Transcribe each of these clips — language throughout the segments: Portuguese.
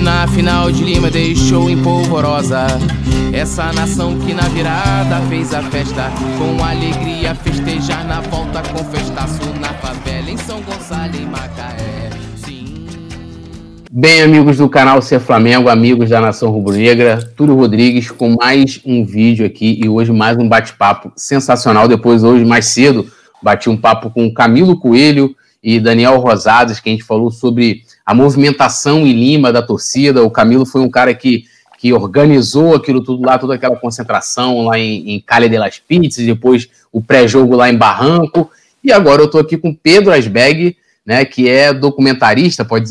na final de Lima deixou em polvorosa. Essa nação que na virada fez a festa com alegria festejar na volta com festaço na favela em São Gonçalo em Macaé. Sim. Bem, amigos do canal Ser Flamengo, amigos da Nação Rubro-Negra, Túlio Rodrigues com mais um vídeo aqui e hoje mais um bate-papo sensacional. Depois, hoje mais cedo, bati um papo com Camilo Coelho e Daniel Rosadas, que a gente falou sobre a movimentação em Lima da torcida. O Camilo foi um cara que, que organizou aquilo tudo lá, toda aquela concentração lá em, em Calha de las Pizzas, depois o pré-jogo lá em Barranco. E agora eu estou aqui com Pedro Asbeg, né, que é documentarista, pode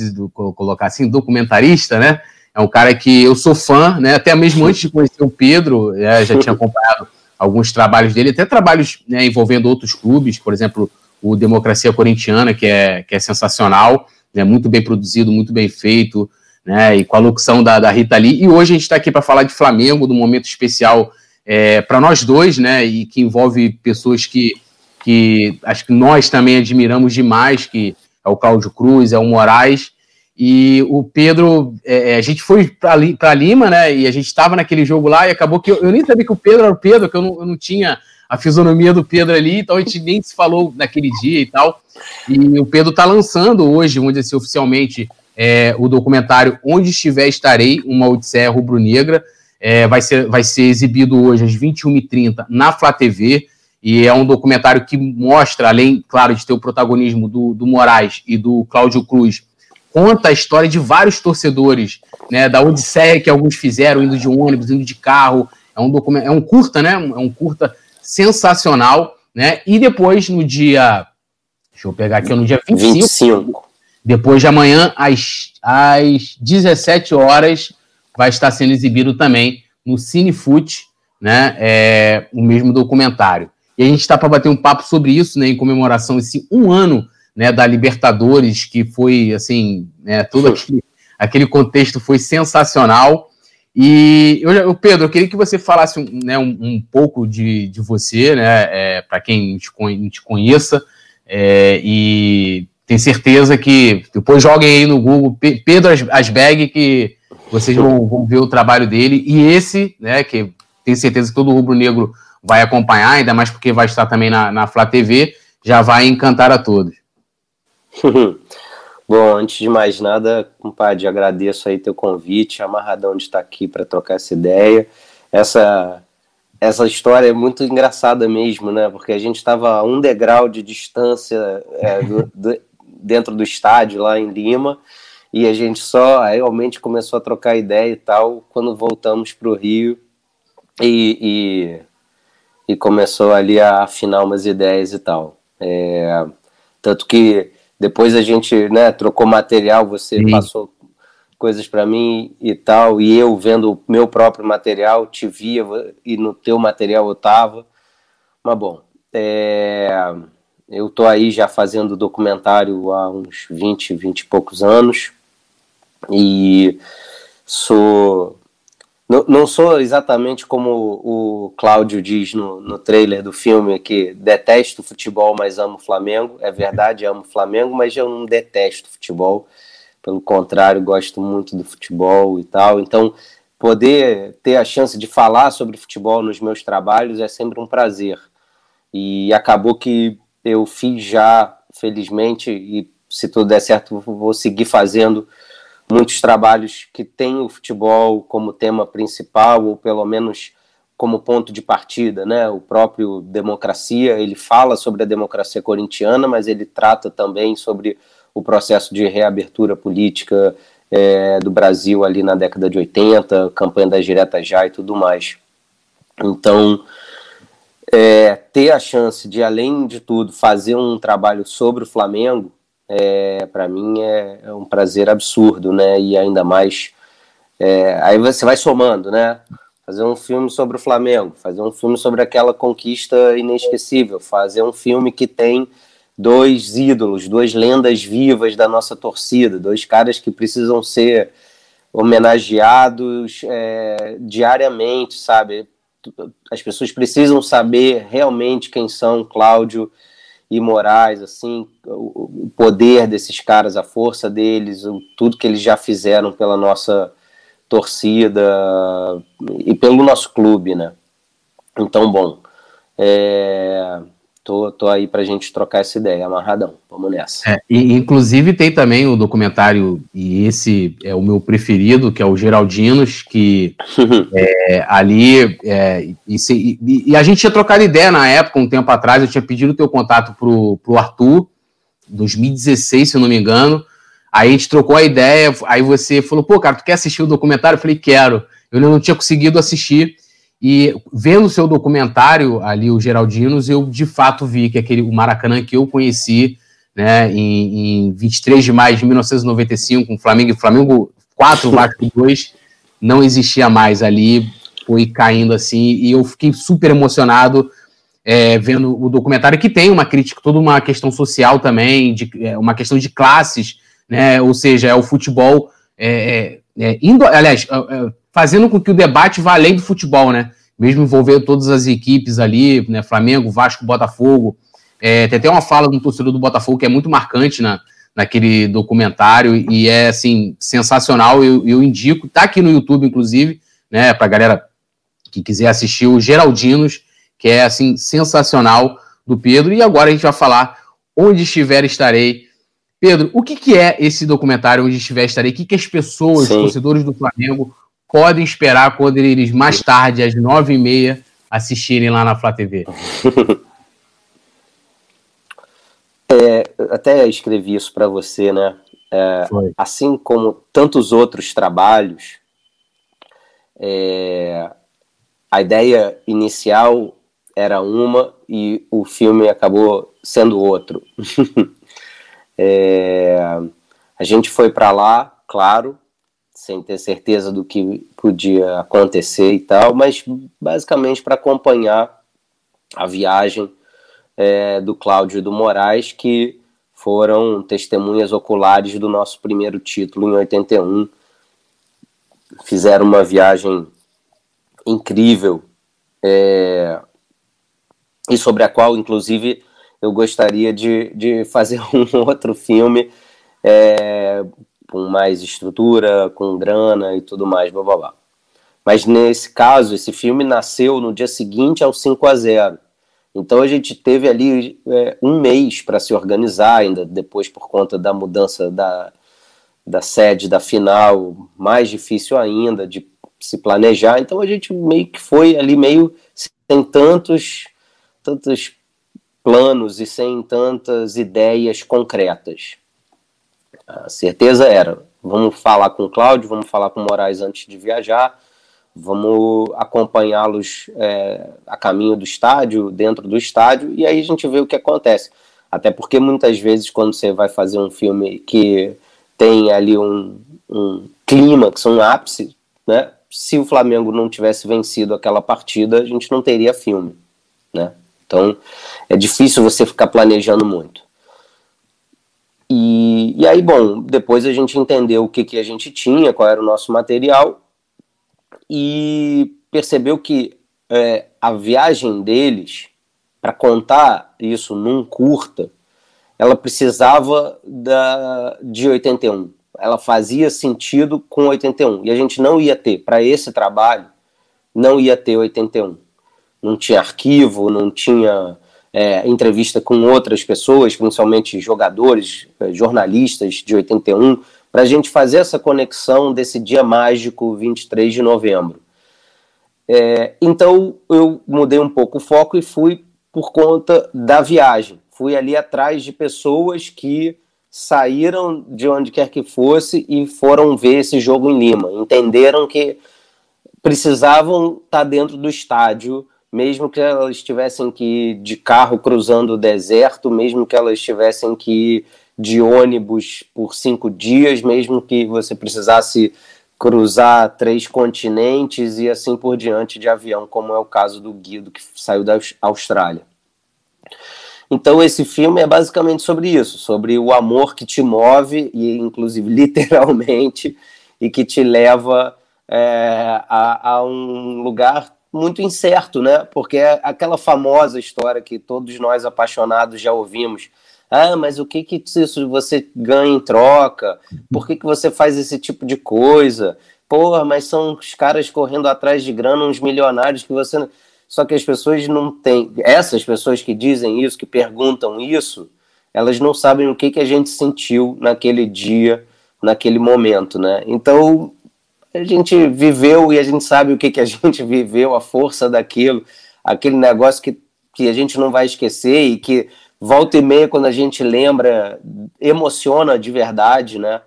colocar assim, documentarista, né? É um cara que eu sou fã, né? Até mesmo antes de conhecer o Pedro, é, já tinha acompanhado alguns trabalhos dele, até trabalhos né, envolvendo outros clubes, por exemplo, o Democracia Corintiana, que é, que é sensacional, né, muito bem produzido, muito bem feito, né, e com a locução da, da Rita Lee. E hoje a gente está aqui para falar de Flamengo, de um momento especial é, para nós dois, né, e que envolve pessoas que, que acho que nós também admiramos demais, que é o Cláudio Cruz, é o Moraes, e o Pedro, é, é a gente foi para Lima, né, e a gente estava naquele jogo lá, e acabou que eu, eu, nem sabia que o Pedro era o Pedro, que eu não, eu não tinha a fisionomia do Pedro ali, então a gente nem se falou naquele dia e tal. E o Pedro está lançando hoje, vamos dizer assim, oficialmente, é, o documentário Onde Estiver Estarei, uma Odisseia Rubro-Negra. É, vai, ser, vai ser exibido hoje às 21h30 na Flá TV. E é um documentário que mostra, além, claro, de ter o protagonismo do, do Moraes e do Cláudio Cruz, conta a história de vários torcedores, né, da Odisseia que alguns fizeram, indo de ônibus, indo de carro. É um, documento, é um curta, né? É um curta sensacional, né? E depois, no dia. Deixa eu pegar aqui, no dia 25. 25. Depois de amanhã, às, às 17 horas, vai estar sendo exibido também no Cinefoot, né? É, o mesmo documentário. E a gente está para bater um papo sobre isso, né? Em comemoração esse um ano né, da Libertadores, que foi assim, né, todo aquele, aquele contexto foi sensacional. E eu, Pedro, eu queria que você falasse né, um, um pouco de, de você, né, é, para quem te, te conheça, é, e tenho certeza que depois joguem aí no Google Pedro Asbeg, que vocês vão, vão, ver o trabalho dele, e esse, né, que tenho certeza que todo rubro-negro vai acompanhar, ainda mais porque vai estar também na, na Flá TV, já vai encantar a todos. Bom, antes de mais nada, compadre, agradeço aí teu convite, amarradão de estar aqui para trocar essa ideia. Essa essa história é muito engraçada mesmo, né? Porque a gente estava a um degrau de distância é, do, do, dentro do estádio lá em Lima e a gente só realmente começou a trocar ideia e tal quando voltamos para o Rio e, e, e, começou ali a afinar umas ideias e tal. É, tanto que depois a gente né, trocou material, você Sim. passou coisas para mim e tal, e eu vendo o meu próprio material, te via e no teu material eu tava. Mas bom, é, eu tô aí já fazendo documentário há uns 20, 20 e poucos anos e sou não, não sou exatamente como o Cláudio diz no, no trailer do filme, que detesto futebol, mas amo Flamengo. É verdade, amo Flamengo, mas eu não detesto futebol. Pelo contrário, gosto muito do futebol e tal. Então, poder ter a chance de falar sobre futebol nos meus trabalhos é sempre um prazer. E acabou que eu fiz já, felizmente, e se tudo der certo, vou seguir fazendo muitos trabalhos que têm o futebol como tema principal, ou pelo menos como ponto de partida, né? O próprio Democracia, ele fala sobre a democracia corintiana, mas ele trata também sobre o processo de reabertura política é, do Brasil ali na década de 80, campanha das diretas já e tudo mais. Então, é, ter a chance de, além de tudo, fazer um trabalho sobre o Flamengo, é, para mim é, é, um prazer absurdo, né? E ainda mais. É, aí você vai somando, né? Fazer um filme sobre o Flamengo, fazer um filme sobre aquela conquista inesquecível, fazer um filme que tem dois ídolos, duas lendas vivas da nossa torcida, dois caras que precisam ser homenageados é, diariamente, sabe? As pessoas precisam saber realmente quem são Cláudio e Moraes, assim, o, poder desses caras, a força deles, o, tudo que eles já fizeram pela nossa torcida e pelo nosso clube, né? Então, bom, é, tô, tô aí pra gente trocar essa ideia, amarradão, vamos nessa. É, e, inclusive tem também o documentário, e esse é o meu preferido, que é o Geraldinos, que é, ali, é, e, e, e, a gente tinha trocado ideia na época, um tempo atrás, eu tinha pedido o teu contato pro, pro Arthur, 2016, se eu não me engano, aí a gente trocou a ideia, aí você falou, pô, cara, tu quer assistir o documentário? Eu falei, quero. Eu não tinha conseguido assistir, e vendo o seu documentário ali, o Geraldinos, eu de fato vi que aquele o Maracanã que eu conheci né, em, em 23 de maio de 1995, com Flamengo e Flamengo 4, Vasco 2, não existia mais ali, foi caindo assim, e eu fiquei super emocionado é, vendo o documentário, que tem uma crítica, toda uma questão social também, de, é, uma questão de classes, né, ou seja, é o futebol é, é, é indo, aliás, é, fazendo com que o debate vá além do futebol, né? Mesmo envolvendo todas as equipes ali, né? Flamengo, Vasco, Botafogo. É, tem até uma fala do torcedor do Botafogo que é muito marcante na, naquele documentário e é assim sensacional. Eu, eu indico, tá aqui no YouTube, inclusive, né? Pra galera que quiser assistir o Geraldinos, que é assim sensacional do Pedro. E agora a gente vai falar onde estiver estarei. Pedro, o que, que é esse documentário Onde Estiver Estarei? O que, que as pessoas, Sim. os torcedores do Flamengo, podem esperar quando eles mais tarde, às nove e meia, assistirem lá na Flá TV? É, até escrevi isso para você, né? É, assim como tantos outros trabalhos, é, a ideia inicial era uma e o filme acabou sendo outro. É, a gente foi para lá, claro, sem ter certeza do que podia acontecer e tal, mas basicamente para acompanhar a viagem é, do Cláudio e do Moraes, que foram testemunhas oculares do nosso primeiro título em 81. Fizeram uma viagem incrível é, e sobre a qual, inclusive, eu gostaria de, de fazer um outro filme é, com mais estrutura, com grana e tudo mais, blá blá blá. Mas nesse caso, esse filme nasceu no dia seguinte ao 5 a 0 Então a gente teve ali é, um mês para se organizar, ainda depois por conta da mudança da, da sede da final, mais difícil ainda de se planejar. Então a gente meio que foi ali meio sem tantos, tantos planos e sem tantas ideias concretas. A certeza era: vamos falar com o Cláudio, vamos falar com o Moraes antes de viajar, vamos acompanhá-los é, a caminho do estádio, dentro do estádio, e aí a gente vê o que acontece. Até porque muitas vezes, quando você vai fazer um filme que tem ali um, um clímax, um ápice, né? Se o Flamengo não tivesse vencido aquela partida, a gente não teria filme, né? Então é difícil você ficar planejando muito. E, e aí, bom, depois a gente entendeu o que, que a gente tinha, qual era o nosso material, e percebeu que é, a viagem deles, para contar isso num curta, ela precisava da, de 81. Ela fazia sentido com 81. E a gente não ia ter, para esse trabalho, não ia ter 81. Não tinha arquivo, não tinha é, entrevista com outras pessoas, principalmente jogadores, é, jornalistas de 81, para a gente fazer essa conexão desse dia mágico 23 de novembro. É, então eu mudei um pouco o foco e fui por conta da viagem. Fui ali atrás de pessoas que saíram de onde quer que fosse e foram ver esse jogo em Lima. Entenderam que precisavam estar dentro do estádio mesmo que elas tivessem que ir de carro cruzando o deserto, mesmo que elas tivessem que ir de ônibus por cinco dias, mesmo que você precisasse cruzar três continentes e assim por diante de avião, como é o caso do Guido que saiu da Austrália. Então esse filme é basicamente sobre isso, sobre o amor que te move e inclusive literalmente e que te leva é, a, a um lugar muito incerto, né? Porque é aquela famosa história que todos nós apaixonados já ouvimos. Ah, mas o que que isso você ganha em troca? Por que, que você faz esse tipo de coisa? Porra, mas são os caras correndo atrás de grana, uns milionários que você. Só que as pessoas não têm. Essas pessoas que dizem isso, que perguntam isso, elas não sabem o que, que a gente sentiu naquele dia, naquele momento, né? Então, a gente viveu e a gente sabe o que, que a gente viveu, a força daquilo, aquele negócio que, que a gente não vai esquecer e que volta e meia, quando a gente lembra, emociona de verdade, né?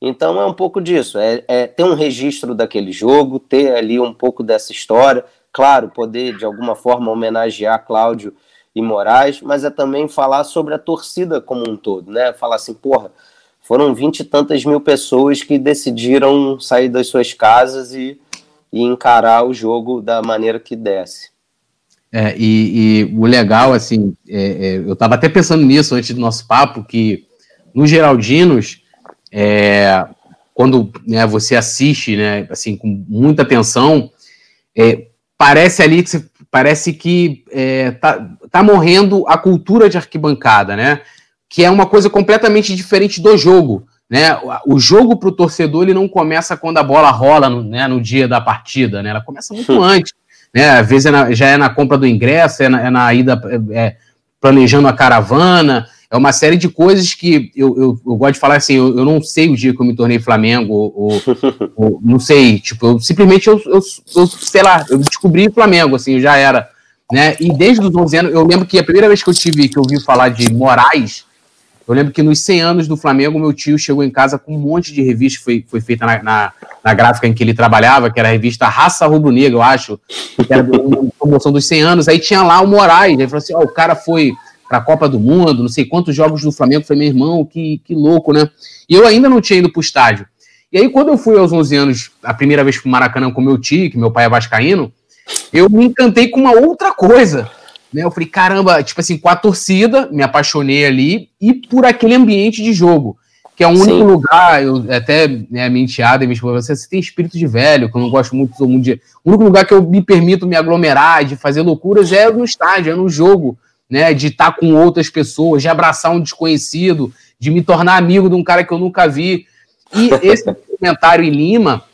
Então é um pouco disso, é, é ter um registro daquele jogo, ter ali um pouco dessa história, claro, poder de alguma forma homenagear Cláudio e Moraes, mas é também falar sobre a torcida como um todo, né? Falar assim, porra, foram vinte e tantas mil pessoas que decidiram sair das suas casas e, e encarar o jogo da maneira que desse. É, e, e, o legal, assim, é, é, eu estava até pensando nisso antes do nosso papo, que no Geraldinos, é, quando né, você assiste, né, assim, com muita atenção, é, parece ali que você, parece que é, tá, tá morrendo a cultura de arquibancada, né? Que é uma coisa completamente diferente do jogo. Né? O jogo para o torcedor ele não começa quando a bola rola no, né, no dia da partida, né? ela começa muito antes. Né? Às vezes é na, já é na compra do ingresso, é na, é na ida é, é, planejando a caravana, é uma série de coisas que eu, eu, eu gosto de falar assim, eu, eu, não sei o dia que eu me tornei Flamengo, ou, ou, ou não sei, tipo, eu, simplesmente eu, eu, eu, sei lá, eu descobri Flamengo, assim, já era, né, e desde os 11 anos, eu lembro que a primeira vez que eu tive, que eu ouvi falar de Moraes, eu lembro que nos 100 anos do Flamengo, meu tio chegou em casa com um monte de revista que foi, foi feita na, na, na, gráfica em que ele trabalhava, que era a revista Raça Rubro Negra, eu acho, que era uma promoção dos 100 anos. Aí tinha lá o Moraes, ele falou assim: ó, oh, o cara foi para a Copa do Mundo, não sei quantos jogos do Flamengo. Falei, meu irmão, que, que louco, né? E eu ainda não tinha ido para o estádio. E aí, quando eu fui aos 11 anos, a primeira vez para o Maracanã com meu tio, que meu pai é vascaíno, eu me encantei com uma outra coisa né? Eu falei, caramba, tipo assim, com a torcida, me apaixonei ali, e por aquele ambiente de jogo, que é o único Sim. lugar, eu até né, minha enteada e minha esposa, você, você tem espírito de velho, que eu não gosto muito, sou muito de. O único lugar que eu me permito me aglomerar, de fazer loucuras, é no estádio, é no jogo, né? De estar com outras pessoas, de abraçar um desconhecido, de me tornar amigo de um cara que eu nunca vi. E esse comentário em Lima,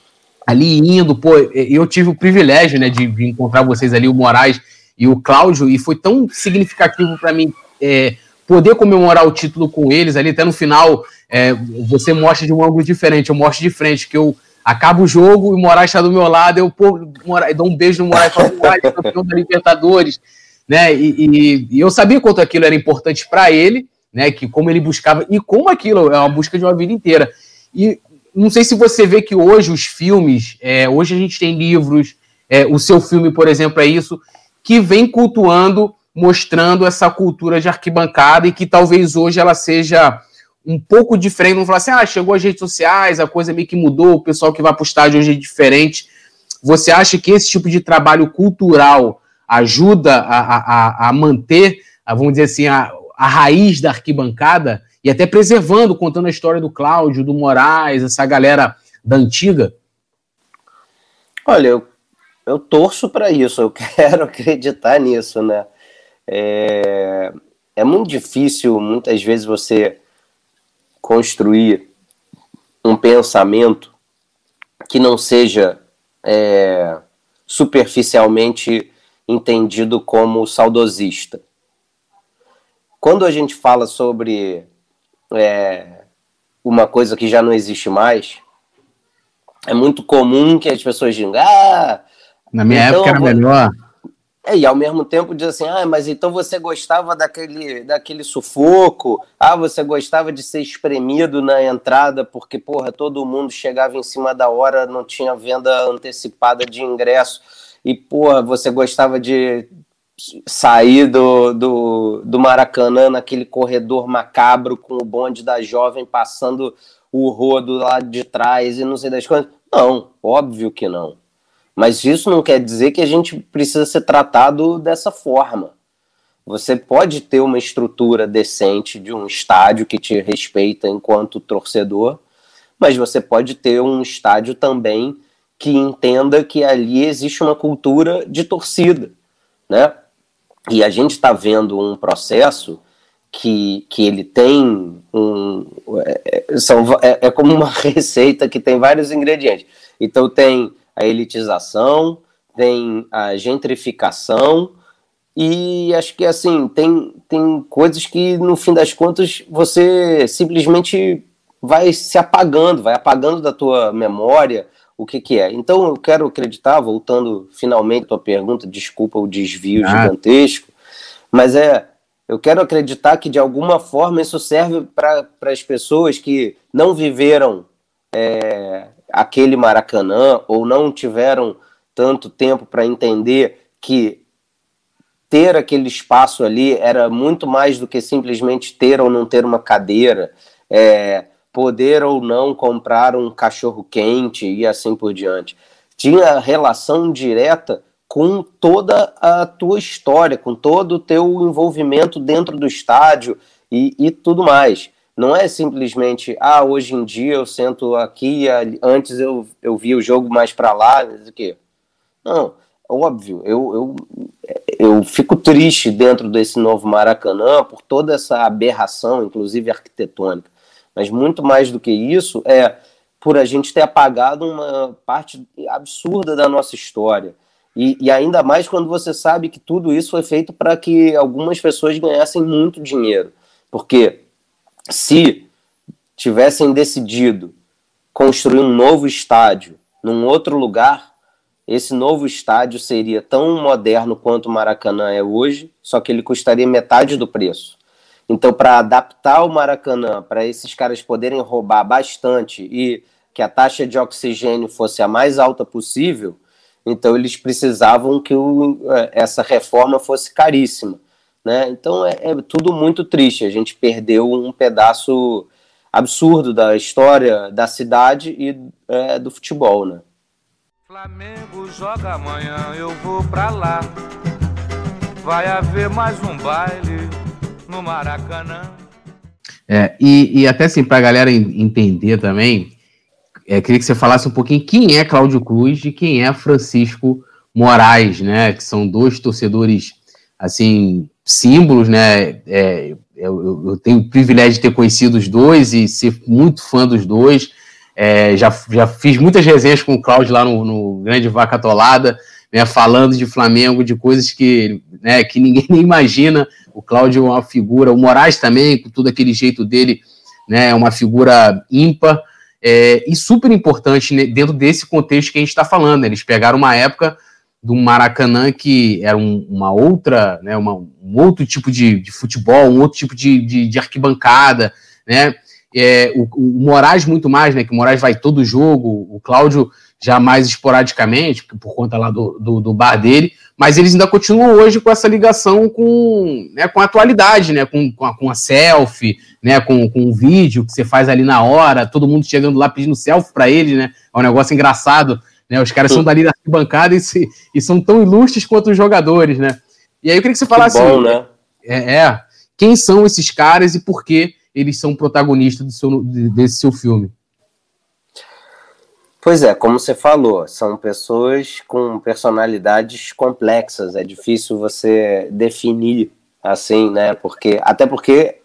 ali indo, pô, eu tive o privilégio, né, de, de encontrar vocês ali, o Moraes e o Cláudio, e foi tão significativo para mim é, poder comemorar o título com eles ali, até no final é, você mostra de um ângulo diferente, eu mostro de frente, que eu acabo o jogo e o Moraes está do meu lado, eu pô, Moraes, dou um beijo no Moraes, falo, Moraes, campeão da Libertadores, né, e, e, e eu sabia quanto aquilo era importante para ele, né, que como ele buscava, e como aquilo é uma busca de uma vida inteira, e não sei se você vê que hoje os filmes, é, hoje a gente tem livros, é, o seu filme, por exemplo, é isso, que vem cultuando, mostrando essa cultura de arquibancada e que talvez hoje ela seja um pouco diferente. Não falar assim, ah, chegou as redes sociais, a coisa meio que mudou, o pessoal que vai para o estádio hoje é diferente. Você acha que esse tipo de trabalho cultural ajuda a, a, a manter, a, vamos dizer assim, a, a raiz da arquibancada e até preservando, contando a história do Cláudio, do Moraes, essa galera da antiga? Olha, eu eu torço para isso, eu quero acreditar nisso, né? É, é muito difícil, muitas vezes, você construir um pensamento que não seja é, superficialmente entendido como saudosista. Quando a gente fala sobre é, uma coisa que já não existe mais, é muito comum que as pessoas digam: ah, na minha então, época era melhor. É, e ao mesmo tempo diz assim, ah, mas então você gostava daquele, daquele sufoco, ah, você gostava de ser espremido na entrada, porque, porra, todo mundo chegava em cima da hora, não tinha venda antecipada de ingresso, e, porra, você gostava de sair do, do, do Maracanã naquele corredor macabro com o bonde da jovem passando o rodo lá de trás e não sei das coisas. Não, óbvio que não. Mas isso não quer dizer que a gente precisa ser tratado dessa forma. Você pode ter uma estrutura decente de um estádio que te respeita enquanto torcedor, mas você pode ter um estádio também que entenda que ali existe uma cultura de torcida, né? E a gente está vendo um processo que, que ele tem um. É, é são, é, é, como uma receita que tem vários ingredientes. Então tem a elitização, tem a gentrificação, e acho que assim, tem, tem coisas que no fim das contas você simplesmente vai se apagando, vai apagando da tua memória o que, que é. Então eu quero acreditar, voltando finalmente à tua pergunta, desculpa o desvio ah. gigantesco, mas é eu quero acreditar que de alguma forma isso serve para as pessoas que não viveram é, aquele Maracanã ou não tiveram tanto tempo para entender que ter aquele espaço ali era muito mais do que simplesmente ter ou não ter uma cadeira, é, poder ou não comprar um cachorro quente e assim por diante. Tinha relação direta com toda a tua história, com todo o teu envolvimento dentro do estádio e, e tudo mais. Não é simplesmente, ah, hoje em dia eu sento aqui, antes eu, eu vi o jogo mais para lá, o quê? Não, óbvio, eu, eu, eu fico triste dentro desse novo Maracanã por toda essa aberração, inclusive arquitetônica. Mas muito mais do que isso é por a gente ter apagado uma parte absurda da nossa história. E, e ainda mais quando você sabe que tudo isso foi feito para que algumas pessoas ganhassem muito dinheiro. Porque se tivessem decidido construir um novo estádio num outro lugar, esse novo estádio seria tão moderno quanto o Maracanã é hoje, só que ele custaria metade do preço. Então, para adaptar o Maracanã, para esses caras poderem roubar bastante e que a taxa de oxigênio fosse a mais alta possível, então eles precisavam que o, é, essa reforma fosse caríssima. Né? Então é, é tudo muito triste. A gente perdeu um pedaço absurdo da história da cidade e é, do futebol, né? Flamengo joga amanhã, eu vou pra lá. Vai haver mais um baile no Maracanã. É, e, e até assim, pra galera entender também, é, queria que você falasse um pouquinho quem é Cláudio Cruz e quem é Francisco Moraes, né? Que são dois torcedores, assim, símbolos, né? É, eu, eu, tenho o privilégio de ter conhecido os dois e ser muito fã dos dois. É, já, já fiz muitas resenhas com o Cláudio lá no, no Grande Vaca Atolada, né, falando de Flamengo, de coisas que, né, que ninguém nem imagina. O Cláudio é uma figura, o Moraes também, com todo aquele jeito dele, né, é uma figura ímpar é, e super importante né, dentro desse contexto que a gente está falando. Né, eles pegaram uma época do Maracanã que era um, uma outra, né, uma, um outro tipo de, de, futebol, um outro tipo de, de, de arquibancada, né? é, o, o Moraes muito mais, né? Que o Moraes vai todo jogo, o Cláudio já mais esporadicamente, por conta lá do, do, do, bar dele, mas eles ainda continuam hoje com essa ligação com, né, com a atualidade, né? Com, com, a, com a selfie, né? Com, com o vídeo que você faz ali na hora, todo mundo chegando lá pedindo selfie para ele, né? É um negócio engraçado. Né, os caras são dali da arquibancada e, se, e são tão ilustres quanto os jogadores, né? E aí eu queria que você falasse. Bom, né? É, é, quem são esses caras e por que eles são protagonistas do seu, desse seu filme. Pois é, como você falou, são pessoas com personalidades complexas. É difícil você definir assim, né? Porque até porque,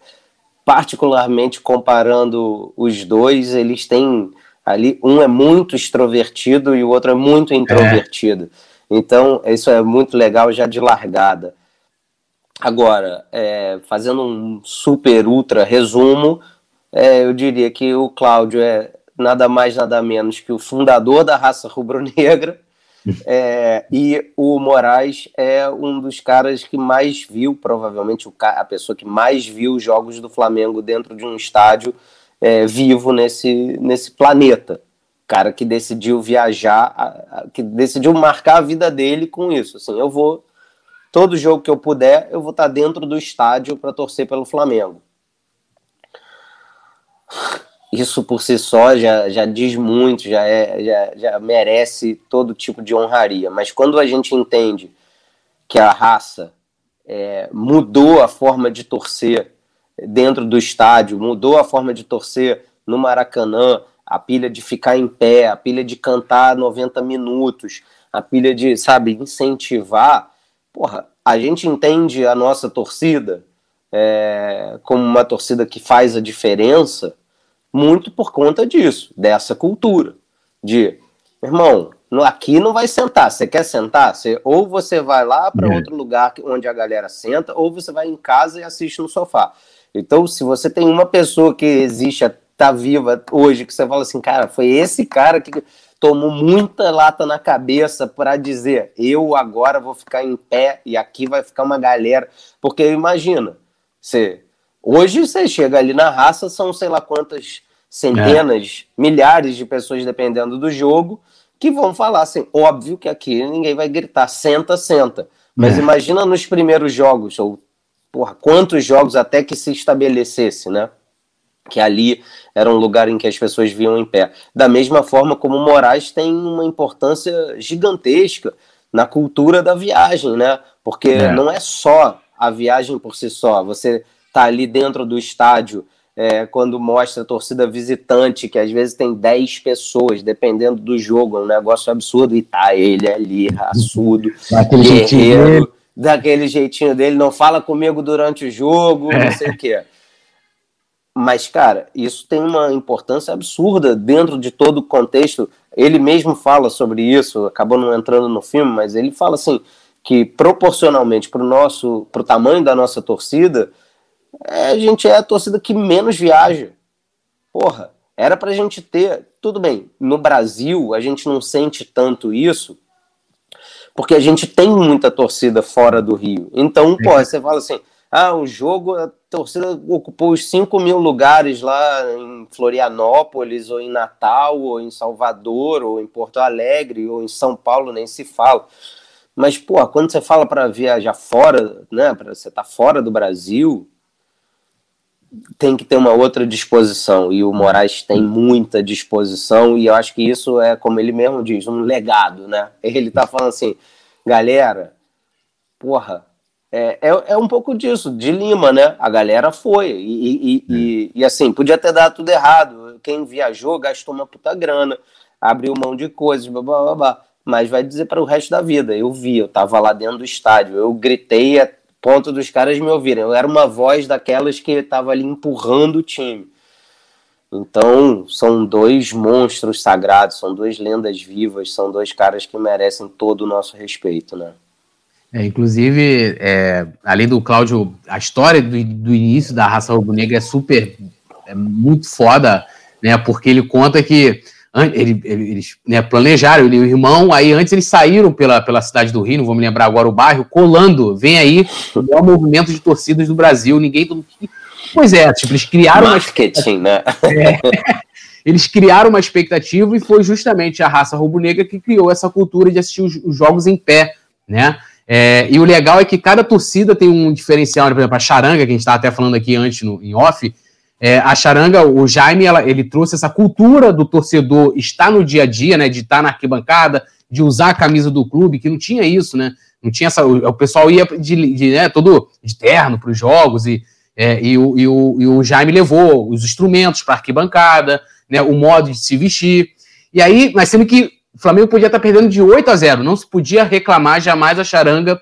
particularmente comparando os dois, eles têm ali um é muito extrovertido e o outro é muito introvertido. É. Então isso é muito legal já de largada. Agora, é, fazendo um super ultra resumo, é, eu diria que o Cláudio é nada mais nada menos que o fundador da raça rubro-negra é, e o Moraes é um dos caras que mais viu, provavelmente a pessoa que mais viu jogos do Flamengo dentro de um estádio é, vivo nesse, nesse planeta. Cara que decidiu viajar, que decidiu marcar a vida dele com isso. Assim, eu vou todo jogo que eu puder, eu vou estar dentro do estádio para torcer pelo Flamengo. Isso por si só já, já diz muito, já, é, já, já merece todo tipo de honraria. Mas quando a gente entende que a raça é, mudou a forma de torcer dentro do estádio, mudou a forma de torcer no Maracanã, a pilha de ficar em pé, a pilha de cantar 90 minutos, a pilha de, sabe, incentivar. Porra, a gente entende a nossa torcida é, como uma torcida que faz a diferença muito por conta disso, dessa cultura. De, irmão, aqui não vai sentar. Você quer sentar? Você, ou você vai lá para é. outro lugar onde a galera senta, ou você vai em casa e assiste no sofá. Então, se você tem uma pessoa que existe, tá viva hoje, que você fala assim, cara, foi esse cara que tomou muita lata na cabeça para dizer, eu agora vou ficar em pé e aqui vai ficar uma galera. Porque imagina, você, hoje você chega ali na raça, são sei lá quantas centenas, é. milhares de pessoas dependendo do jogo, que vão falar assim, óbvio que aqui ninguém vai gritar, senta, senta. Mas é. imagina nos primeiros jogos, ou porra, quantos jogos até que se estabelecesse, né? Que ali era um lugar em que as pessoas viam em pé. Da mesma forma como Moraes tem uma importância gigantesca na cultura da viagem, né? Porque é. não é só a viagem por si só, você tá ali dentro do estádio é, quando mostra a torcida visitante, que às vezes tem 10 pessoas, dependendo do jogo, é um negócio absurdo, e tá ele ali, raçudo, guerreiro, daquele jeitinho dele, não fala comigo durante o jogo, é. não sei o quê. Mas, cara, isso tem uma importância absurda dentro de todo o contexto. Ele mesmo fala sobre isso, acabou não entrando no filme, mas ele fala assim que proporcionalmente para o nosso, para o tamanho da nossa torcida, é, a gente é a torcida que menos viaja. Porra, era pra gente ter. Tudo bem, no Brasil a gente não sente tanto isso, porque a gente tem muita torcida fora do Rio. Então, pô, você fala assim: ah, o jogo, a torcida ocupou os 5 mil lugares lá em Florianópolis, ou em Natal, ou em Salvador, ou em Porto Alegre, ou em São Paulo, nem se fala. Mas, pô, quando você fala para viajar fora, né, para você estar tá fora do Brasil, tem que ter uma outra disposição e o Moraes tem muita disposição e eu acho que isso é, como ele mesmo diz, um legado, né? Ele tá falando assim, galera, porra, é, é, é um pouco disso, de Lima, né? A galera foi e, e, e, e, assim, podia ter dado tudo errado. Quem viajou gastou uma puta grana, abriu mão de coisas, blá, blá, blá, blá. mas vai dizer para o resto da vida. Eu vi, eu tava lá dentro do estádio, eu gritei ponto dos caras me ouvirem. Eu era uma voz daquelas que estava ali empurrando o time. Então, são dois monstros sagrados, são duas lendas vivas, são dois caras que merecem todo o nosso respeito, né? É, inclusive, é, além do Cláudio, a história do, do início da raça rubro-negra é super, é muito foda, né? Porque ele conta que ele, eles né, planejaram, ele e o irmão, aí antes eles saíram pela, pela cidade do Rio, não vou me lembrar agora o bairro, colando, vem aí o maior movimento de torcidas do Brasil, ninguém... Todo... Pois é, tipo, eles criaram... Marketing, uma... né? É, eles criaram uma expectativa e foi justamente a raça rubro-negra que criou essa cultura de assistir os, os jogos em pé, né? É, e o legal é que cada torcida tem um diferencial, né? por exemplo, a charanga, que a gente estava até falando aqui antes no, em off, é, a charanga, o Jaime, ela, ele trouxe essa cultura do torcedor estar no dia a dia, né? De estar na arquibancada, de usar a camisa do clube, que não tinha isso, né? Não tinha essa. O, pessoal ia de, de né, todo de terno para os jogos, e, é, e, o, e, o, e o Jaime levou os instrumentos para a arquibancada, né, o modo de se vestir. E aí, mas sendo que o Flamengo podia estar perdendo de 8 a 0, não se podia reclamar, jamais a charanga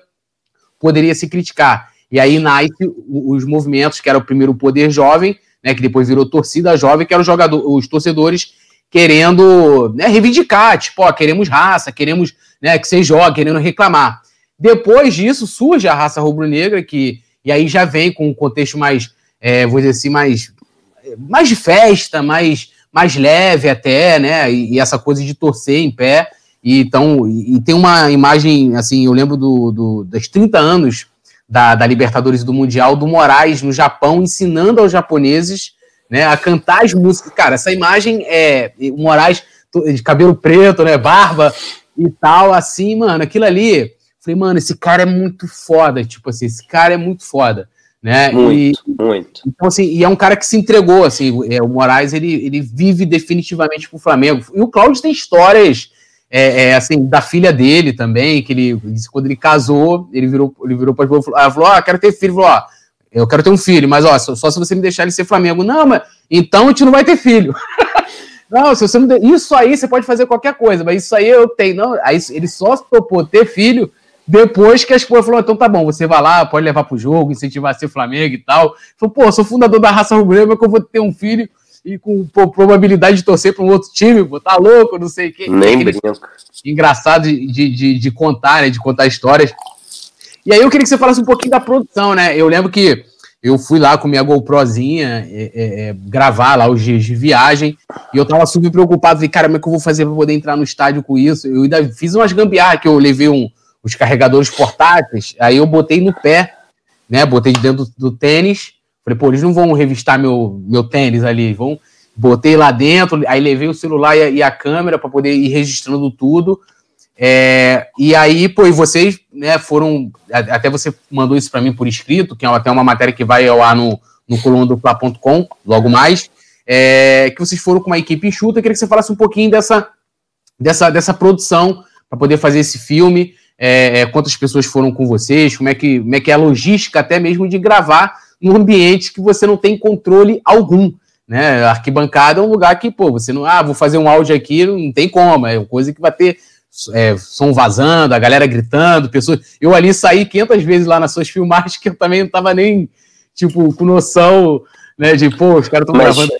poderia se criticar. E aí nasce os movimentos, que era o primeiro poder jovem, né, que depois virou torcida jovem, que eram jogador, os torcedores querendo né, reivindicar, tipo, ó, queremos raça, queremos né, que você jogue, querendo reclamar. Depois disso surge a raça rubro-negra, que e aí já vem com um contexto mais, é, vou dizer assim, mais, mais de festa, mais, mais leve até, né? E, e essa coisa de torcer em pé. E, então, e, e tem uma imagem, assim, eu lembro do, do, das 30 anos da, da Libertadores e do Mundial, do Moraes no Japão, ensinando aos japoneses né, a cantar as músicas. Cara, essa imagem é o Moraes de cabelo preto, né, barba e tal, assim, mano, aquilo ali. Falei, mano, esse cara é muito foda, tipo assim, esse cara é muito foda, né? Muito, e, muito. Então, assim, e é um cara que se entregou, assim, é, o Moraes, ele, ele vive definitivamente pro Flamengo. E o Cláudio tem histórias é, é, assim, da filha dele também, que ele quando ele casou, ele virou, ele virou para falou, ah, falou, ah, quero ter filho, falou, ó, eu quero ter um filho, mas ó, só, só, se você me deixar ele ser Flamengo. Não, mas então a gente não vai ter filho. Não, se você não. Isso aí você pode fazer qualquer coisa, mas isso aí eu tenho. Não, aí ele só topou ter filho depois que a esposa falou: então tá bom, você vai lá, pode levar pro jogo, incentivar a ser Flamengo e tal. Falou, pô, sou fundador da raça rubro-negra, que eu vou ter um filho e com probabilidade de torcer para um outro time, pô, tá louco, não sei o quê. Nem brinco. Engraçado de, de, de, contar, né? De contar histórias. E aí eu queria que você falasse um pouquinho da produção, né? Eu lembro que eu fui lá com minha GoProzinha é, é, é, gravar lá os dias de viagem e eu tava super preocupado. Falei, cara, como é que eu vou fazer para poder entrar no estádio com isso? Eu ainda fiz umas gambiarras que eu levei um, os carregadores portáteis, aí eu botei no pé, né? Botei dentro do, do tênis Falei, pô, eles não vão revistar meu, meu tênis ali, vão. Botei lá dentro, aí levei o celular e a, câmera para poder ir registrando tudo. É, e aí, pô, e vocês né, foram. Até você mandou isso para mim por escrito, que é até uma matéria que vai ao ar no, no coluna do Fla.com, logo mais. É, que vocês foram com uma equipe enxuta. Eu queria que você falasse um pouquinho dessa, dessa, dessa produção para poder fazer esse filme. É, é, quantas pessoas foram com vocês, como é, que, como é que é a logística até mesmo de gravar num ambiente que você não tem controle algum. Né? Arquibancada é um lugar que, pô, você não. Ah, vou fazer um áudio aqui, não tem como. É uma coisa que vai ter é, som vazando, a galera gritando, pessoas. Eu ali saí 500 vezes lá nas suas filmagens que eu também não tava nem, tipo, com noção, né, de, pô, os caras estão gravando.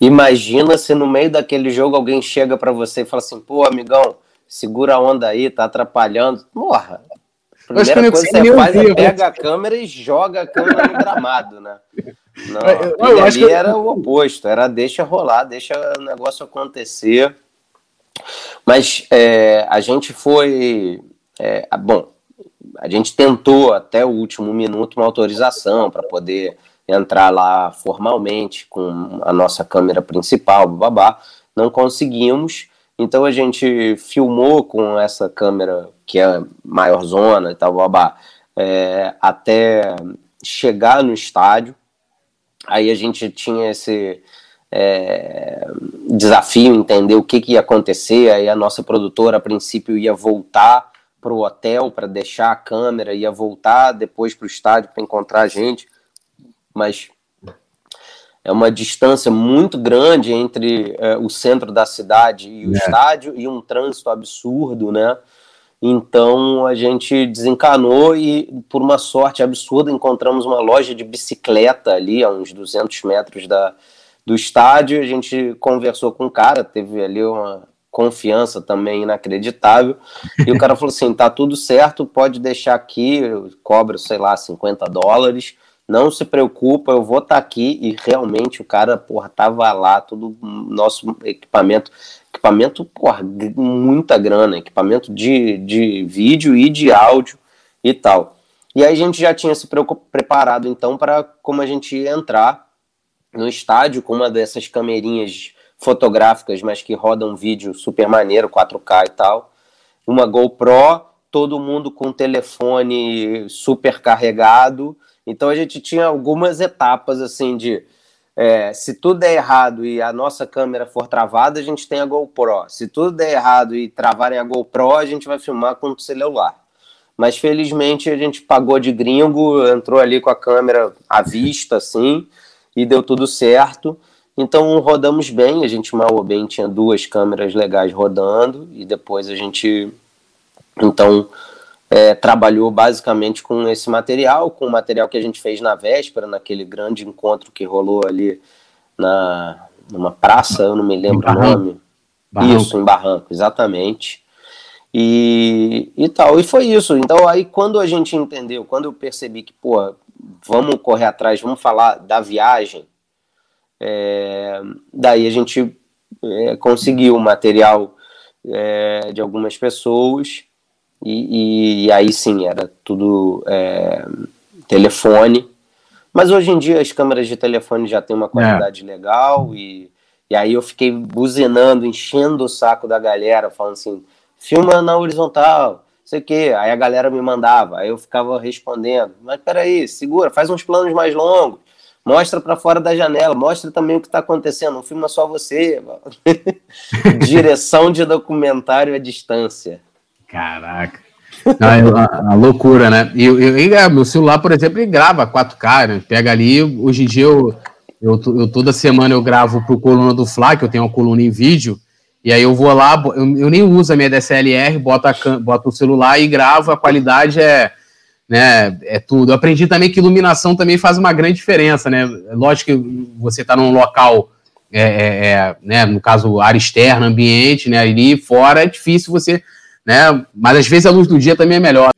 Imagina se no meio daquele jogo alguém chega para você e fala assim, pô, amigão, segura a onda aí, tá atrapalhando. Porra, primeira coisa que você faz é pega a câmera e joga a câmera no gramado, né? Não, eu, eu ali que... era o oposto, era deixa rolar, deixa o negócio acontecer. Mas é, a gente foi. É, bom, a gente tentou até o último minuto uma autorização para poder entrar lá formalmente com a nossa câmera principal, babá. Não conseguimos. Então a gente filmou com essa câmera que é maior zona e tal, babá, é, até chegar no estádio. Aí a gente tinha esse é, desafio, entender o que, que ia acontecer. Aí a nossa produtora, a princípio, ia voltar para o hotel para deixar a câmera, ia voltar depois para o estádio para encontrar a gente. Mas é uma distância muito grande entre é, o centro da cidade e o é. estádio e um trânsito absurdo, né? Então a gente desencanou e, por uma sorte absurda, encontramos uma loja de bicicleta ali, a uns 200 metros da, do estádio. A gente conversou com o cara, teve ali uma confiança também inacreditável. E o cara falou assim: tá tudo certo, pode deixar aqui, eu cobro, sei lá, 50 dólares não se preocupa, eu vou estar tá aqui e realmente o cara, porra, tava lá, todo nosso equipamento, equipamento, porra, muita grana, equipamento de, de vídeo e de áudio e tal. E aí a gente já tinha se preparado então para como a gente ia entrar no estádio com uma dessas camerinhas fotográficas, mas que rodam vídeo super maneiro, 4K e tal. Uma GoPro, todo mundo com telefone super carregado então a gente tinha algumas etapas assim de é, se tudo der errado e a nossa câmera for travada, a gente tem a GoPro. Se tudo der errado e travarem a GoPro, a gente vai filmar com o celular. Mas felizmente a gente pagou de gringo, entrou ali com a câmera à vista, assim, e deu tudo certo. Então rodamos bem, a gente mal ou bem tinha duas câmeras legais rodando, e depois a gente então é, trabalhou basicamente com esse material, com o material que a gente fez na véspera, naquele grande encontro que rolou ali na numa praça, eu não me lembro o nome. Barranco. Isso, em Barranco, exatamente. E, e tal, e foi isso. Então, aí quando a gente entendeu, quando eu percebi que, pô, vamos correr atrás, vamos falar da viagem, é, daí a gente é, conseguiu o material é, de algumas pessoas e, e aí sim, era tudo é, telefone. Mas hoje em dia as câmeras de telefone já têm uma qualidade é. legal e, e aí eu fiquei buzinando, enchendo o saco da galera, falando assim, filma na horizontal, sei o quê. Aí a galera me mandava, aí eu ficava respondendo, mas peraí, segura, faz uns planos mais longos, mostra para fora da janela, mostra também o que está acontecendo, não filma só você. Direção de documentário à distância. Caraca. Não, a, a, loucura, né? E, e, é, meu celular, por exemplo, grava 4K, né? Pega ali, hoje em dia eu, Eu, eu, toda semana eu gravo pro Coluna do Fla, que eu tenho uma coluna em vídeo, e aí eu vou lá, eu, eu nem uso a minha DSLR, boto, a, boto o celular e gravo, a qualidade é, né, é tudo. Eu aprendi também que iluminação também faz uma grande diferença, né? Lógico que você está num local, é, é, é, né, no caso, área externa, ambiente, né, ali fora é difícil você, né, mas às vezes a luz do dia também é melhor.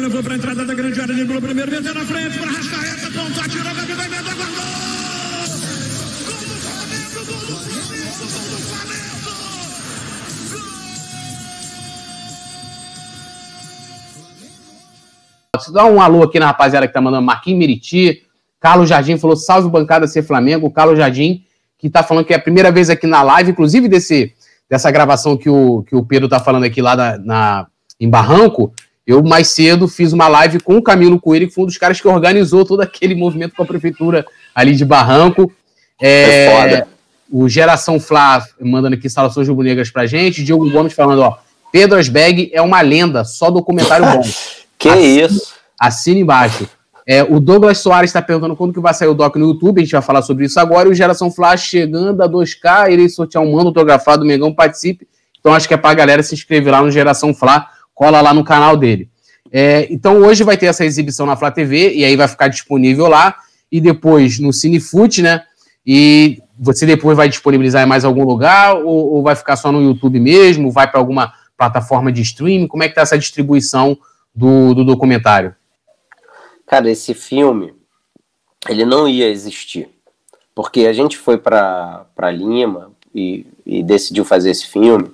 levou para na frente para Rascaeta, ponto, atirou, Gabi vai meter, guardou! Gol Gol! Dá um alô aqui na rapaziada que tá mandando Marquinhos Meriti, Carlos Jardim falou salve bancada ser Flamengo, Carlos Jardim que tá falando que é a primeira vez aqui na live, inclusive desse dessa gravação que o, que o Pedro está falando aqui lá na, na, em Barranco, eu mais cedo fiz uma live com o Camilo Coelho, que foi um dos caras que organizou todo aquele movimento com a prefeitura ali de Barranco. É, é foda. O Geração Flá mandando aqui saudações rubro-negras pra gente. Diogo Gomes falando, ó, Pedro Asbeg é uma lenda, só documentário bom. que assine, isso? Assina embaixo. É, o Douglas Soares está perguntando quando que vai sair o doc no YouTube, a gente vai falar sobre isso agora. E o Geração Flash chegando a 2K, ele sortear um mando autografado do Mengão, participe. Então acho que é para a galera se inscrever lá no Geração Fla, cola lá no canal dele. É, então hoje vai ter essa exibição na Flá TV, e aí vai ficar disponível lá, e depois no Cinefoot, né? E você depois vai disponibilizar em mais algum lugar, ou, ou vai ficar só no YouTube mesmo? Vai para alguma plataforma de streaming? Como é que tá essa distribuição do, do documentário? Cara, esse filme, ele não ia existir. Porque a gente foi para Lima e, e, decidiu fazer esse filme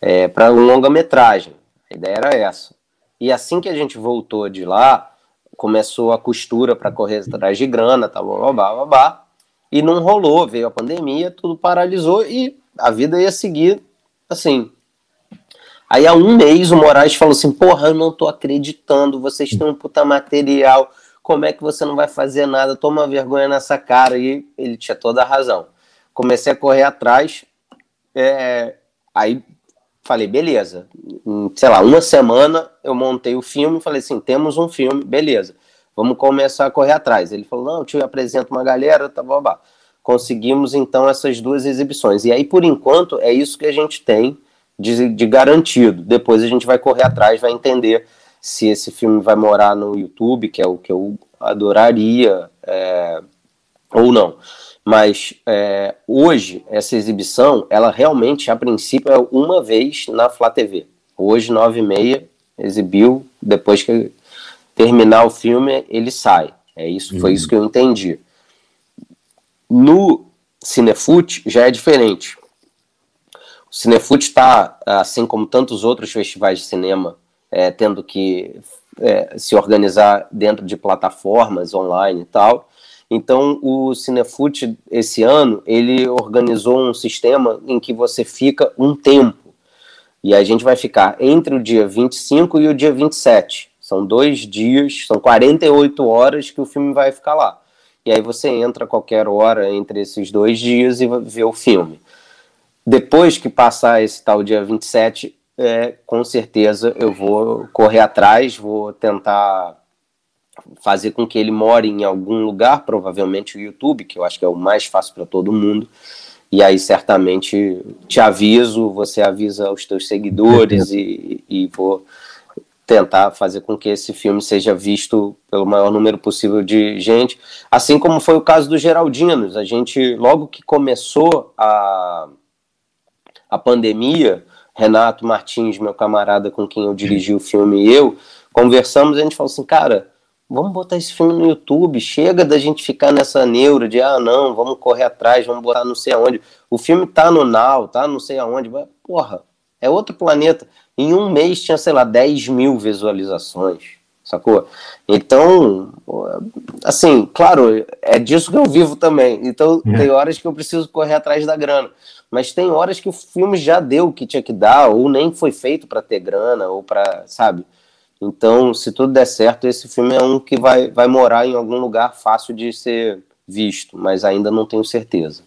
é, para um longa-metragem. A ideia era essa. E assim que a gente voltou de lá, começou a costura para correr atrás de grana, tá, blá, blá, blá, blá, e não rolou, veio a pandemia, tudo paralisou e a vida ia seguir assim, Aí há um mês o Moraes falou assim: Porra, eu não tô acreditando, vocês têm um puta material, como é que você não vai fazer nada? Toma vergonha nessa cara. E ele tinha toda a razão. Comecei a correr atrás, é... aí falei: beleza. Em, sei lá, uma semana eu montei o filme falei assim: temos um filme, beleza. Vamos começar a correr atrás. Ele falou: não, te apresento uma galera, tá bom, Conseguimos então essas duas exibições. E aí, por enquanto, é isso que a gente tem de, de garantido. Depois a gente vai correr atrás, vai entender se esse filme vai morar no YouTube, que é o que eu adoraria, é, ou não. Mas é, hoje, essa exibição, ela realmente, a princípio, é uma vez na Flá TV. Hoje, nove e meia, exibiu, depois que terminar o filme, ele sai. É isso, uhum. Foi isso que eu entendi. No Cinefute já é diferente. O Cinefute está, assim como tantos outros festivais de cinema, é, tendo que é, se organizar dentro de plataformas online e tal. Então, o Cinefute, esse ano, ele organizou um sistema em que você fica um tempo. E a gente vai ficar entre o dia 25 e o dia 27. São dois dias, são 48 horas que o filme vai ficar lá. E aí você entra a qualquer hora entre esses dois dias e vê o filme. Depois que passar esse tal dia 27, é, com certeza eu vou correr atrás, vou tentar fazer com que ele more em algum lugar, provavelmente o YouTube, que eu acho que é o mais fácil para todo mundo. E aí certamente te aviso, você avisa os teus seguidores e, e vou tentar fazer com que esse filme seja visto pelo maior número possível de gente, assim como foi o caso do Geraldinos. A gente, logo que começou a, a pandemia, Renato Martins, meu camarada com quem eu dirigi o filme e eu, conversamos e a gente falou assim, cara, vamos botar esse filme no YouTube, chega da gente ficar nessa neura de, ah, não, vamos correr atrás, vamos botar não sei aonde. O filme tá no Now, tá não sei aonde, mas, porra, é outro planeta. Em um mês tinha, sei lá, 10 mil visualizações sacou? Então, assim, claro, é disso que eu vivo também. Então, é. tem horas que eu preciso correr atrás da grana. Mas tem horas que o filme já deu o que tinha que dar, ou nem foi feito para ter grana, ou para, sabe? Então, se tudo der certo, esse filme é um que vai, vai morar em algum lugar fácil de ser visto, mas ainda não tenho certeza.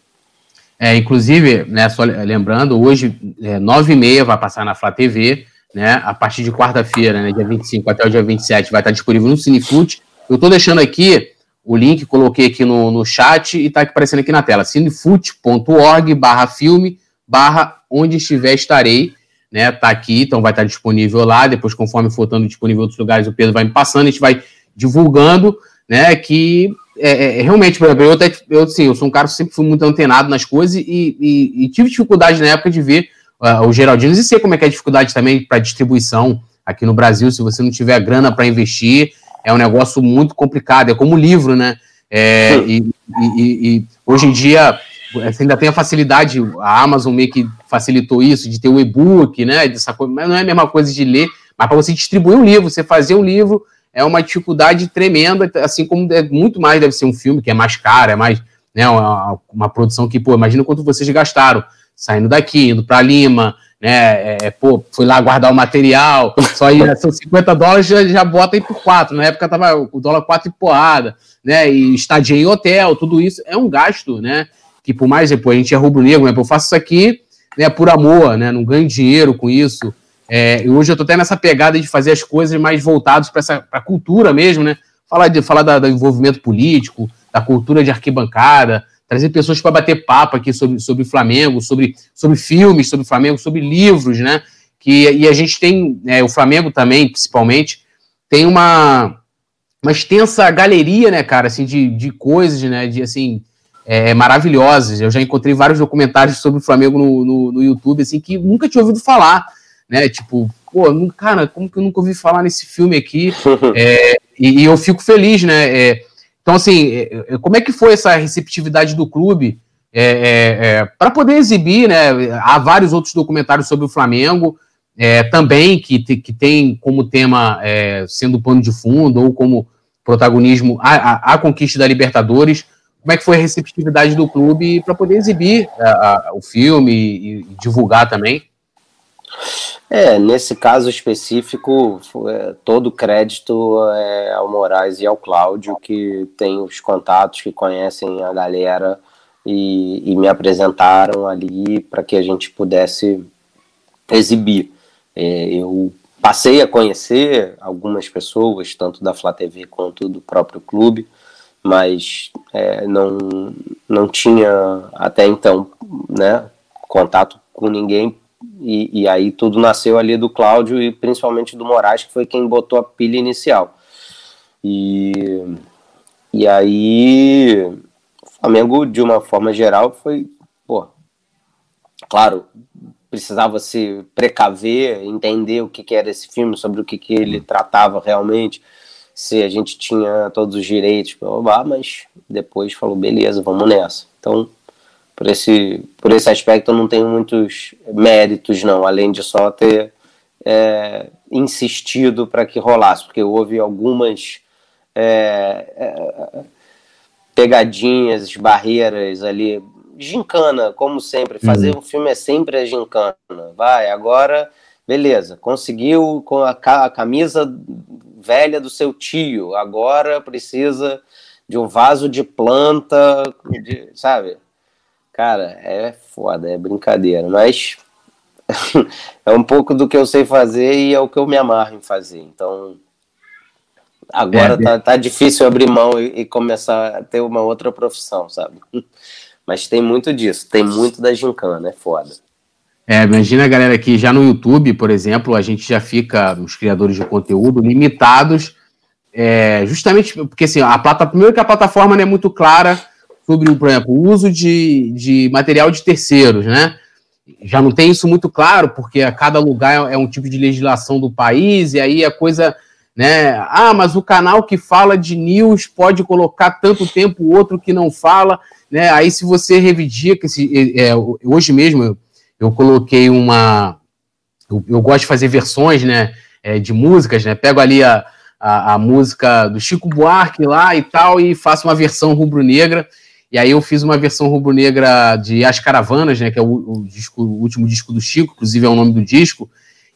É, inclusive, né, só lembrando, hoje, é, 9h30 vai passar na Flá TV, né? A partir de quarta-feira, né, dia 25 até o dia 27, vai estar disponível no Cinefute. Eu estou deixando aqui o link, coloquei aqui no, no chat e está aparecendo aqui na tela, cinefute.org barra filme barra onde estiver estarei, né? Tá aqui, então vai estar disponível lá. Depois, conforme for estando disponível em outros lugares, o Pedro vai me passando, a gente vai divulgando, né? Que é, é, é realmente, por exemplo, eu, até, eu, assim, eu sou um cara que sempre fui muito antenado nas coisas e, e, e tive dificuldade na época de ver uh, o Geraldino e sei como é que é a dificuldade também para distribuição aqui no Brasil. Se você não tiver grana para investir, é um negócio muito complicado. É como livro, né? É, e, e, hoje em dia você ainda tem a facilidade, a Amazon meio que facilitou isso, de ter o e-book, né? Dessa coisa, mas não é a mesma coisa de ler, mas para você distribuir um livro, você fazer um livro é uma dificuldade tremenda, assim como é muito mais deve ser um filme, que é mais caro, é mais, né, uma, uma produção que, pô, imagina quanto vocês gastaram saindo daqui, indo para Lima, né, é, é, pô, fui lá guardar o material, só ia, são 50 dólares, já, já bota aí por 4, na época tava o dólar 4 e porrada, né, e estadia em hotel, tudo isso é um gasto, né, que por mais, depois a gente é rubro-negro, né, eu faço isso aqui, né, por amor, né, não ganho dinheiro com isso, é, hoje eu tô até nessa pegada de fazer as coisas mais voltadas para essa pra cultura mesmo, né? Falar, de, falar da, do envolvimento político, da cultura de arquibancada, trazer pessoas para bater papo aqui sobre, sobre Flamengo, sobre, sobre filmes sobre Flamengo, sobre livros, né? Que, e a gente tem, é, o Flamengo também, principalmente, tem uma, uma extensa galeria, né, cara, assim, de, de coisas, né? De assim. É, maravilhosas. Eu já encontrei vários documentários sobre o Flamengo no, no, no YouTube, assim, que nunca tinha ouvido falar né? Tipo, pô, cara, como que eu nunca ouvi falar nesse filme aqui? é, e, e, eu fico feliz, né? É, então, assim, é, é, como é que foi essa receptividade do clube é, é para poder exibir, né? Há vários outros documentários sobre o Flamengo também que, que tem como tema sendo pano de fundo ou como protagonismo a, a, a, conquista da Libertadores. Como é que foi a receptividade do clube para poder exibir a, o filme e, e divulgar também? É, nesse caso específico, é, todo crédito é ao Moraes e ao Cláudio, que tem os contatos, que conhecem a galera e, e me apresentaram ali para que a gente pudesse exibir. É, eu passei a conhecer algumas pessoas, tanto da Flá TV quanto do próprio clube, mas é, não, não tinha até então né, contato com ninguém e, e, aí tudo nasceu ali do Cláudio e principalmente do Moraes, que foi quem botou a pilha inicial. E, e aí o Flamengo, de uma forma geral, foi, pô, claro, precisava se precaver, entender o que, que era esse filme, sobre o que, que ele tratava realmente, se a gente tinha todos os direitos, mas depois falou, beleza, vamos nessa. Então, por esse, por esse aspecto eu não tenho muitos méritos, não, além de só ter é, insistido para que rolasse, porque houve algumas é, é, pegadinhas, barreiras ali, gincana, como sempre, fazer uhum. um filme é sempre a gincana, vai, agora, beleza, conseguiu com a, a camisa velha do seu tio, agora precisa de um vaso de planta, de, sabe? Cara, é foda, é brincadeira, mas é um pouco do que eu sei fazer e é o que eu me amarro em fazer. Então, agora é, tá, tá difícil abrir mão e, e, começar a ter uma outra profissão, sabe? Mas tem muito disso, tem muito da gincana, é foda. É, imagina a galera aqui já no YouTube, por exemplo, a gente já fica, os criadores de conteúdo, limitados, é, justamente porque assim, a plata, primeiro que a plataforma não é muito clara sobre, por exemplo, o uso de, de material de terceiros, né? Já não tem isso muito claro, porque a cada lugar é um tipo de legislação do país, e aí a coisa, né? Ah, mas o canal que fala de news pode colocar tanto tempo, o outro que não fala, né? Aí se você revidir, que se, é, hoje mesmo eu, eu coloquei uma. Eu, eu, gosto de fazer versões, né? É, de músicas, né? Pego ali a, a, a música do Chico Buarque lá e tal, e faço uma versão rubro-negra e aí eu fiz uma versão rubro-negra de As Caravanas, né, que é o, o, disco, o último disco do Chico, inclusive é o nome do disco.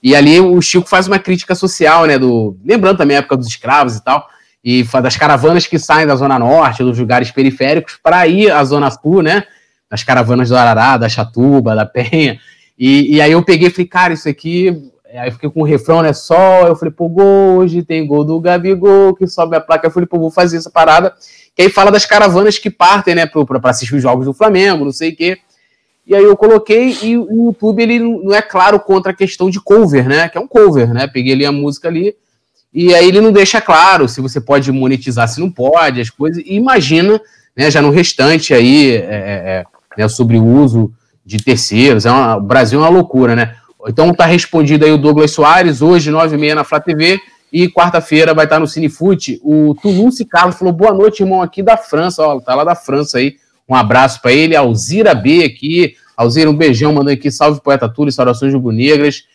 E ali o Chico faz uma crítica social, né, do lembrando também a época dos escravos e tal, e das caravanas que saem da zona norte, dos lugares periféricos para ir à zona sul, né? nas caravanas do Arará, da Chatuba, da Penha. E, e aí eu peguei e falei, cara, isso aqui. Aí eu fiquei com o refrão, né? Sol. Eu falei, pô, gol, hoje tem gol do Gabigol, que sobe a placa. Eu falei, pô, vou fazer essa parada. Que aí fala das caravanas que partem, né, para assistir os jogos do Flamengo, não sei o quê. E aí eu coloquei e o YouTube ele não é claro contra a questão de cover, né? Que é um cover, né? Peguei ali a música ali e aí ele não deixa claro se você pode monetizar, se não pode, as coisas. E imagina, né? Já no restante aí é, é, é né, sobre o uso de terceiros. É uma, o Brasil é uma loucura, né? Então tá respondido aí o Douglas Soares hoje nove e meia na Flá TV e quarta-feira vai estar no Cinefute. O Toulouse Carlos falou boa noite, irmão, aqui da França, ó, tá lá da França aí um abraço para ele. Alzira B aqui. Alzira, um beijão, mandando aqui. Salve, poeta Túlio, saudações rubro-negras.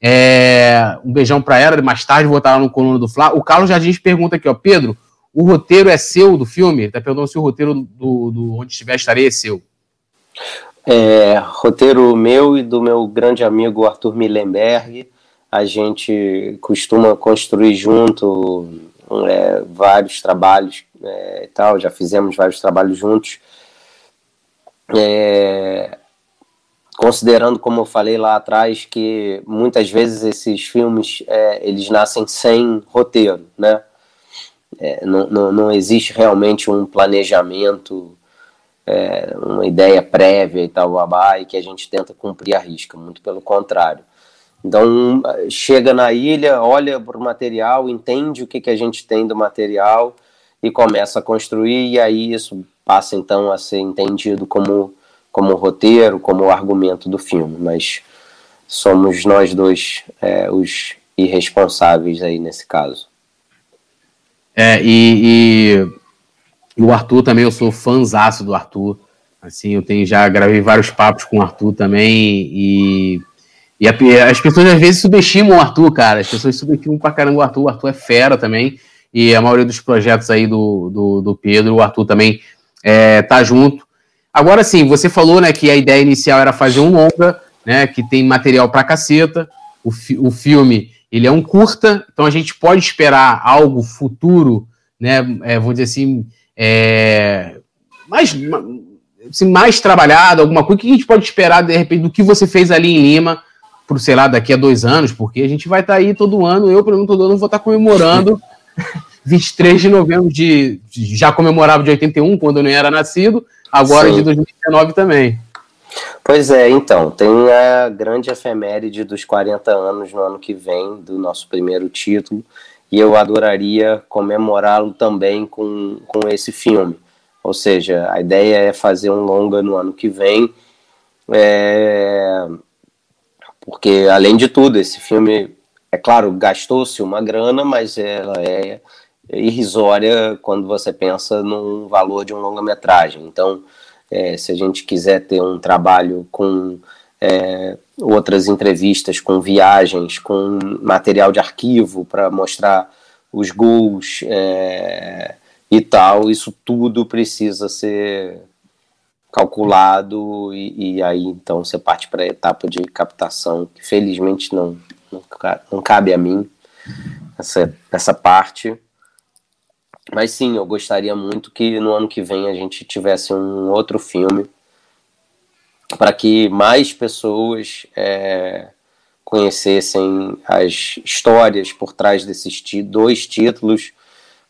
É, um beijão para ela. Mais tarde vou estar lá no coluna do Flá. O Carlos Jardins pergunta aqui, ó. Pedro, o roteiro é seu do filme? Tá perguntando se o roteiro do, do Onde Estiver Estarei é seu. É, roteiro meu e do meu grande amigo Arthur Millenberg. A gente costuma construir junto é, vários trabalhos é, e tal. Já fizemos vários trabalhos juntos. É, considerando, como eu falei lá atrás, que muitas vezes esses filmes é, eles nascem sem roteiro, né? É, não, não, não, existe realmente um planejamento, é, uma ideia prévia e tal, babá, e que a gente tenta cumprir a risca, muito pelo contrário. Então, chega na ilha, olha para o material, entende o que, que a gente tem do material e começa a construir, e aí isso passa então a ser entendido como, como roteiro, como argumento do filme, mas somos nós dois é, os irresponsáveis aí nesse caso. É, e, e, o Arthur também, eu sou fãzaço do Arthur, assim, eu tenho, já gravei vários papos com o Arthur também, e, e a, as pessoas às vezes subestimam o Arthur, cara, as pessoas subestimam pra caramba o Arthur, o Arthur é fera também, e a maioria dos projetos aí do, do, do Pedro, o Arthur também é, tá junto. Agora sim, você falou né, que a ideia inicial era fazer um longa, né, que tem material pra caceta. O, fi o filme ele é um curta, então a gente pode esperar algo futuro, né, é, vou dizer assim, é, mais, assim, mais trabalhado, alguma coisa. O que a gente pode esperar, de repente, do que você fez ali em Lima, por, sei lá, daqui a dois anos, porque a gente vai estar tá aí todo ano, eu, pelo menos, todo ano vou estar tá comemorando 23 de novembro de. Já comemorava de 81, quando eu nem era nascido, agora Sim. de 2019 também. Pois é, então, tem a grande efeméride dos 40 anos no ano que vem, do nosso primeiro título, e eu adoraria comemorá-lo também com, com esse filme. Ou seja, a ideia é fazer um longa no ano que vem, é... porque, além de tudo, esse filme, é claro, gastou-se uma grana, mas ela é irrisória quando você pensa num valor de um longa-metragem. Então, é, se a gente quiser ter um trabalho com é, outras entrevistas, com viagens, com material de arquivo para mostrar os gols é, e tal, isso tudo precisa ser calculado e, e aí então você parte para a etapa de captação que felizmente não, não, não cabe a mim essa, essa parte. Mas sim, eu gostaria muito que no ano que vem a gente tivesse um outro filme para que mais pessoas é, conhecessem as histórias por trás desses dois títulos,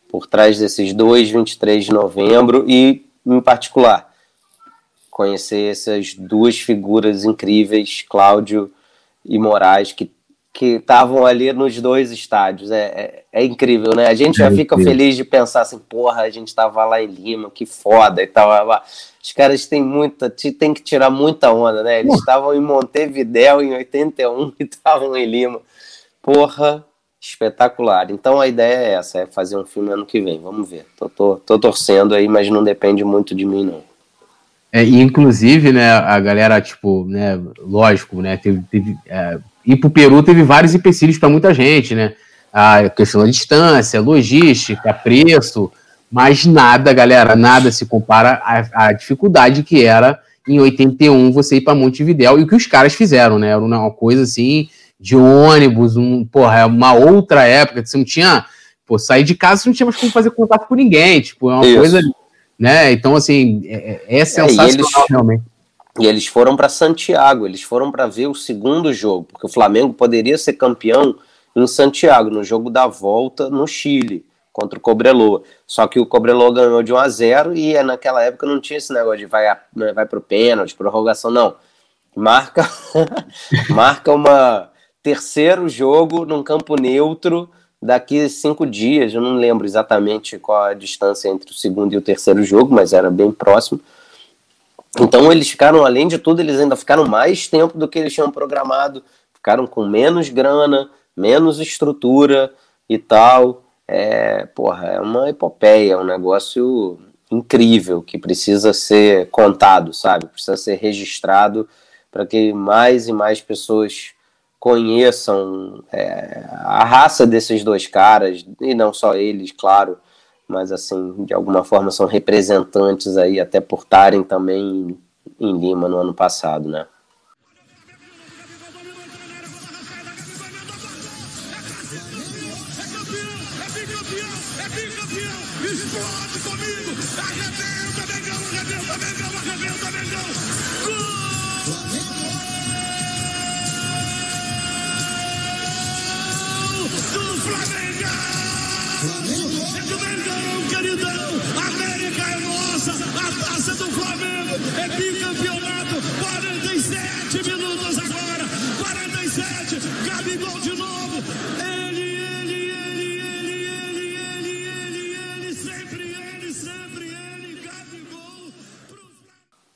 por trás desses dois 23 de novembro e, em particular, conhecer essas duas figuras incríveis, Cláudio e Moraes, que que estavam ali nos dois estádios. É, é, é, incrível, né? A gente já é fica feliz de pensar assim, porra, a gente estava lá em Lima, que foda e tal. Os caras têm muita, tem que tirar muita onda, né? Eles estavam em Montevidéu em 81 e estavam em Lima. Porra, espetacular. Então a ideia é essa, é fazer um filme ano que vem. Vamos ver. Tô, tô, tô torcendo aí, mas não depende muito de mim, não. É, inclusive, né, a galera, tipo, né, lógico, né, teve, teve é, ir para o Peru teve vários empecilhos para muita gente, né? A questão da distância, logística, preço, mas nada, galera, nada se compara à, à dificuldade que era em 81 você ir para Montevidéu e o que os caras fizeram, né? Era uma coisa assim de ônibus, um, porra, é uma outra época que você não tinha, pô, sair de casa você não tinha mais como fazer contato com ninguém, tipo, é uma Isso. coisa, né? Então, assim, é, é, é sensacional é, eles, realmente. E eles foram para Santiago, eles foram para ver o segundo jogo, porque o Flamengo poderia ser campeão em Santiago, no jogo da volta no Chile, contra o Cobreloa. Só que o Cobreloa ganhou de 1 a 0 e é, naquela época não tinha esse negócio de vai, né, vai para o pênalti, prorrogação, não. Marca, marca uma terceiro jogo num campo neutro daqui cinco dias. Eu não lembro exatamente qual a distância entre o segundo e o terceiro jogo, mas era bem próximo. Então eles ficaram, além de tudo, eles ainda ficaram mais tempo do que eles tinham programado, ficaram com menos grana, menos estrutura e tal. É, porra, é uma epopeia, é um negócio incrível que precisa ser contado, sabe? Precisa ser registrado para que mais e mais pessoas conheçam é, a raça desses dois caras, e não só eles, claro, mas assim, de alguma forma são representantes aí, até por estarem também em Lima no ano passado, né?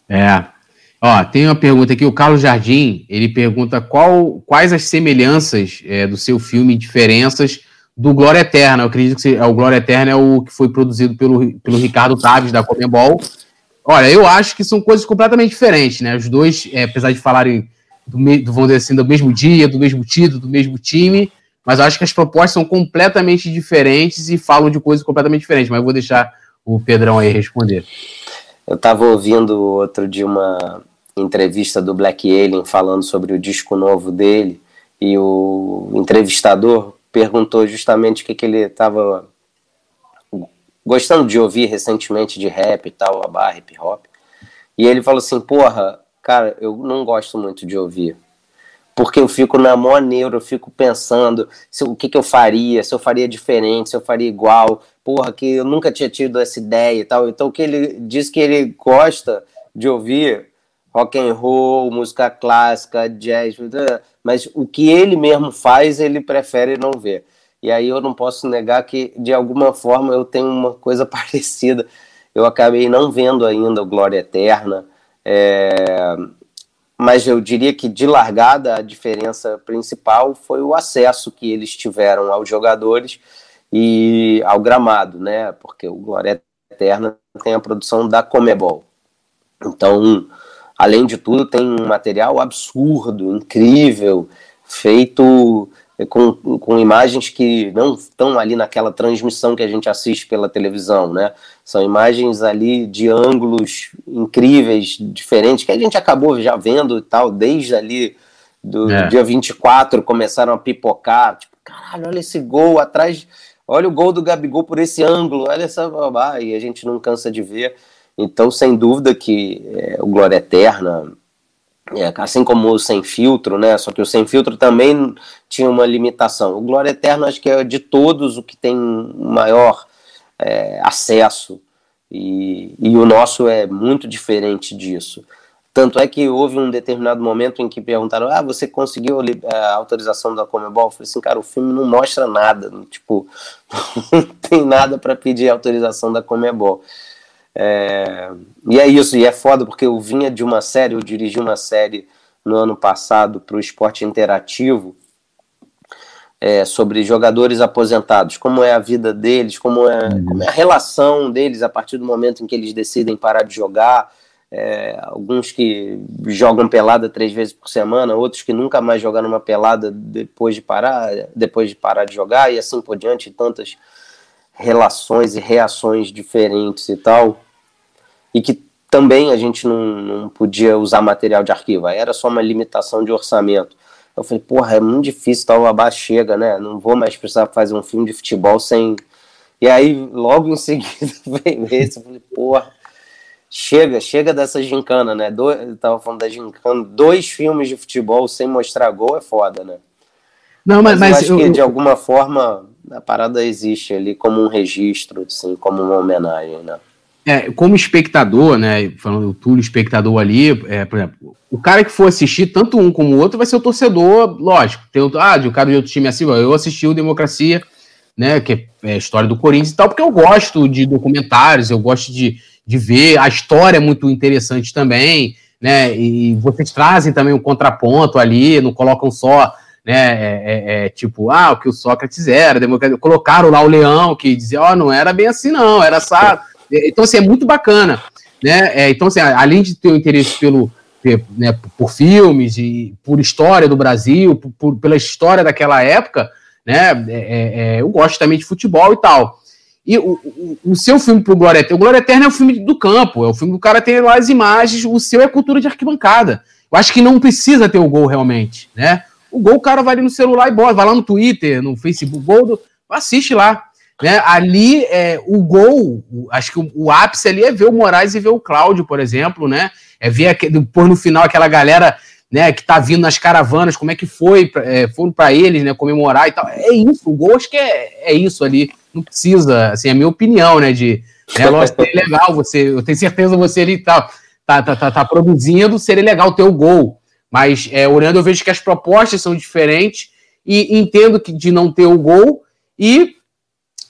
É. Ó, tem uma pergunta aqui, o Carlos Jardim, ele pergunta qual, quais as semelhanças é, do seu filme, diferenças do Glória Eterna. Eu acredito que é, o Glória Eterna é o que foi produzido pelo, pelo Ricardo Taves, da Comebol. Olha, eu acho que são coisas completamente diferentes, né? Os dois, é, apesar de falarem do, do, vamos dizer assim, do mesmo dia, do mesmo título, do mesmo time, mas eu acho que as propostas são completamente diferentes e falam de coisas completamente diferentes. Mas eu vou deixar o Pedrão aí responder. Eu estava ouvindo outro de uma entrevista do Black Alien falando sobre o disco novo dele e o entrevistador perguntou justamente o que, que ele estava gostando de ouvir recentemente de rap e tal, a barra, hip hop. E ele falou assim: Porra, cara, eu não gosto muito de ouvir. Porque eu fico na maior neuro, eu fico pensando se, o que, que eu faria, se eu faria diferente, se eu faria igual, porra, que eu nunca tinha tido essa ideia e tal. Então, que ele diz que ele gosta de ouvir rock and roll, música clássica, jazz, mas o que ele mesmo faz, ele prefere não ver. E aí eu não posso negar que, de alguma forma, eu tenho uma coisa parecida. Eu acabei não vendo ainda o Glória Eterna, é... mas eu diria que, de largada, a diferença principal foi o acesso que eles tiveram aos jogadores e ao gramado, né? Porque o Glória Eterna tem a produção da Comebol. Então, além de tudo, tem um material absurdo, incrível, feito com, com imagens que não estão ali naquela transmissão que a gente assiste pela televisão, né? São imagens ali de ângulos incríveis, diferentes, que a gente acabou já vendo e tal, desde ali do é. dia 24 começaram a pipocar, tipo, caralho, olha esse gol atrás olha o gol do Gabigol por esse ângulo, olha essa babá, e a gente não cansa de ver. Então, sem dúvida que é, o Glória Eterna, é, assim como o Sem Filtro, né? Só que o Sem Filtro também tinha uma limitação. O Glória Eterna, acho que é de todos o que tem maior é, acesso, e, e o nosso é muito diferente disso. Tanto é que houve um determinado momento em que perguntaram: Ah, você conseguiu a autorização da Comebol? Eu falei assim, cara, o filme não mostra nada, tipo, não tem nada para pedir autorização da Comebol. É, e é isso, e é foda porque eu vinha de uma série, eu dirigi uma série no ano passado para o esporte interativo é, sobre jogadores aposentados, como é a vida deles, como é, como é a relação deles a partir do momento em que eles decidem parar de jogar é, alguns que jogam pelada três vezes por semana, outros que nunca mais jogaram uma pelada depois de parar, depois de parar de jogar e assim por diante, tantas relações e reações diferentes e tal, e que também a gente não, não podia usar material de arquivo, era só uma limitação de orçamento. Eu falei, porra, é muito difícil, tal, a chega, né? Não vou mais precisar fazer um filme de futebol sem. E aí, logo em seguida, veio esse, eu falei, porra chega, chega dessa gincana, né? Do, eu tava falando da gincana, dois filmes de futebol sem mostrar gol é foda, né? Não, mas, mas, eu acho eu, que de alguma forma a parada existe ali como um registro, assim, como uma homenagem, né? É, como espectador, né? Falando do Túlio, espectador ali, é, por exemplo, o cara que for assistir, tanto um como o outro, vai ser o torcedor, lógico. Tem outro, ah, de um cara de outro time assim, eu assisti o Democracia, né? Que é a história do Corinthians e tal, porque eu gosto de documentários, eu gosto de, de ver, a história é muito interessante também, né? E vocês trazem também um contraponto ali, não colocam só, né? É, é, é, tipo, ah, o que o Sócrates era, democracia. colocaram lá o Leão, que dizia, ó, oh, não era bem assim, não, era só. Então, assim, é muito bacana, né? É, então, assim, além de ter o interesse pelo. Né, por filmes e por história do Brasil, por, por pela história daquela época, né? É, é, eu gosto também de futebol e tal. E o, o, o seu filme pro Glória Eterna, o Glória Eterna é o filme do campo, é o filme do cara ter lá as imagens, o seu é cultura de arquibancada. Eu acho que não precisa ter o gol realmente, né? O gol o cara vai ali no celular e bota, vai lá no Twitter, no Facebook, gol do, assiste lá. Né? Ali, é, o gol, acho que o, o, ápice ali é ver o Moraes e ver o Cláudio, por exemplo, né? É ver aquele, pôr no final aquela galera né, que tá vindo nas caravanas, como é que foi, é, foram para eles, né, comemorar e tal. É isso, o gol acho que é, é isso ali não precisa, assim, é a minha opinião, né? De, é lógico, é legal você, eu tenho certeza você ali tá, tá, tá, tá, tá produzindo, seria legal ter o gol. Mas é, olhando, eu vejo que as propostas são diferentes e entendo que de não ter o gol e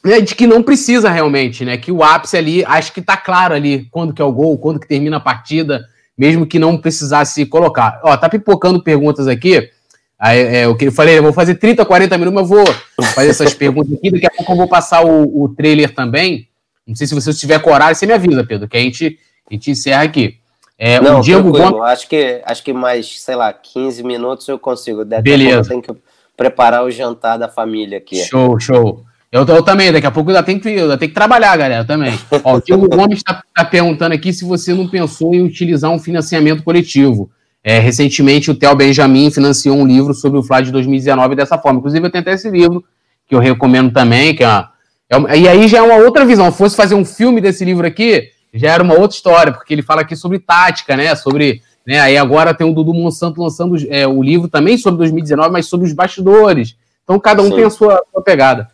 né, de que não precisa realmente, né? Que o ápice ali, acho que tá claro ali quando que é o gol, quando que termina a partida, mesmo que não precisasse colocar. Ó, tá pipocando perguntas aqui. Aí, é, eu, eu falei, eu vou fazer 30, 40 minutos, mas eu vou fazer essas perguntas aqui. Daqui a pouco eu vou passar o, o trailer também. Não sei se você tiver coragem, você me avisa, Pedro, que a gente, a gente encerra aqui. É, Não, o Diego Gomes... acho que acho que mais, sei lá, 15 minutos eu consigo. Daqui Beleza. eu tenho que preparar o jantar da família aqui. Show, show. Eu, eu também, daqui a pouco eu ainda tenho que, eu tenho que trabalhar, galera, também. Ó, o Diego Gomes está tá perguntando aqui se você não pensou em utilizar um financiamento coletivo. É, recentemente, o Theo Benjamin financiou um livro sobre o Fla de 2019 dessa forma. Inclusive, eu tenho até esse livro, que eu recomendo também, que é, uma, é uma, e aí já é uma outra visão. Se fosse fazer um filme desse livro aqui, já era uma outra história, porque ele fala aqui sobre tática, né? Sobre. Né, aí agora tem o Dudu Monsanto lançando é, o livro também sobre 2019, mas sobre os bastidores. Então cada um Sim. tem a sua, a sua pegada.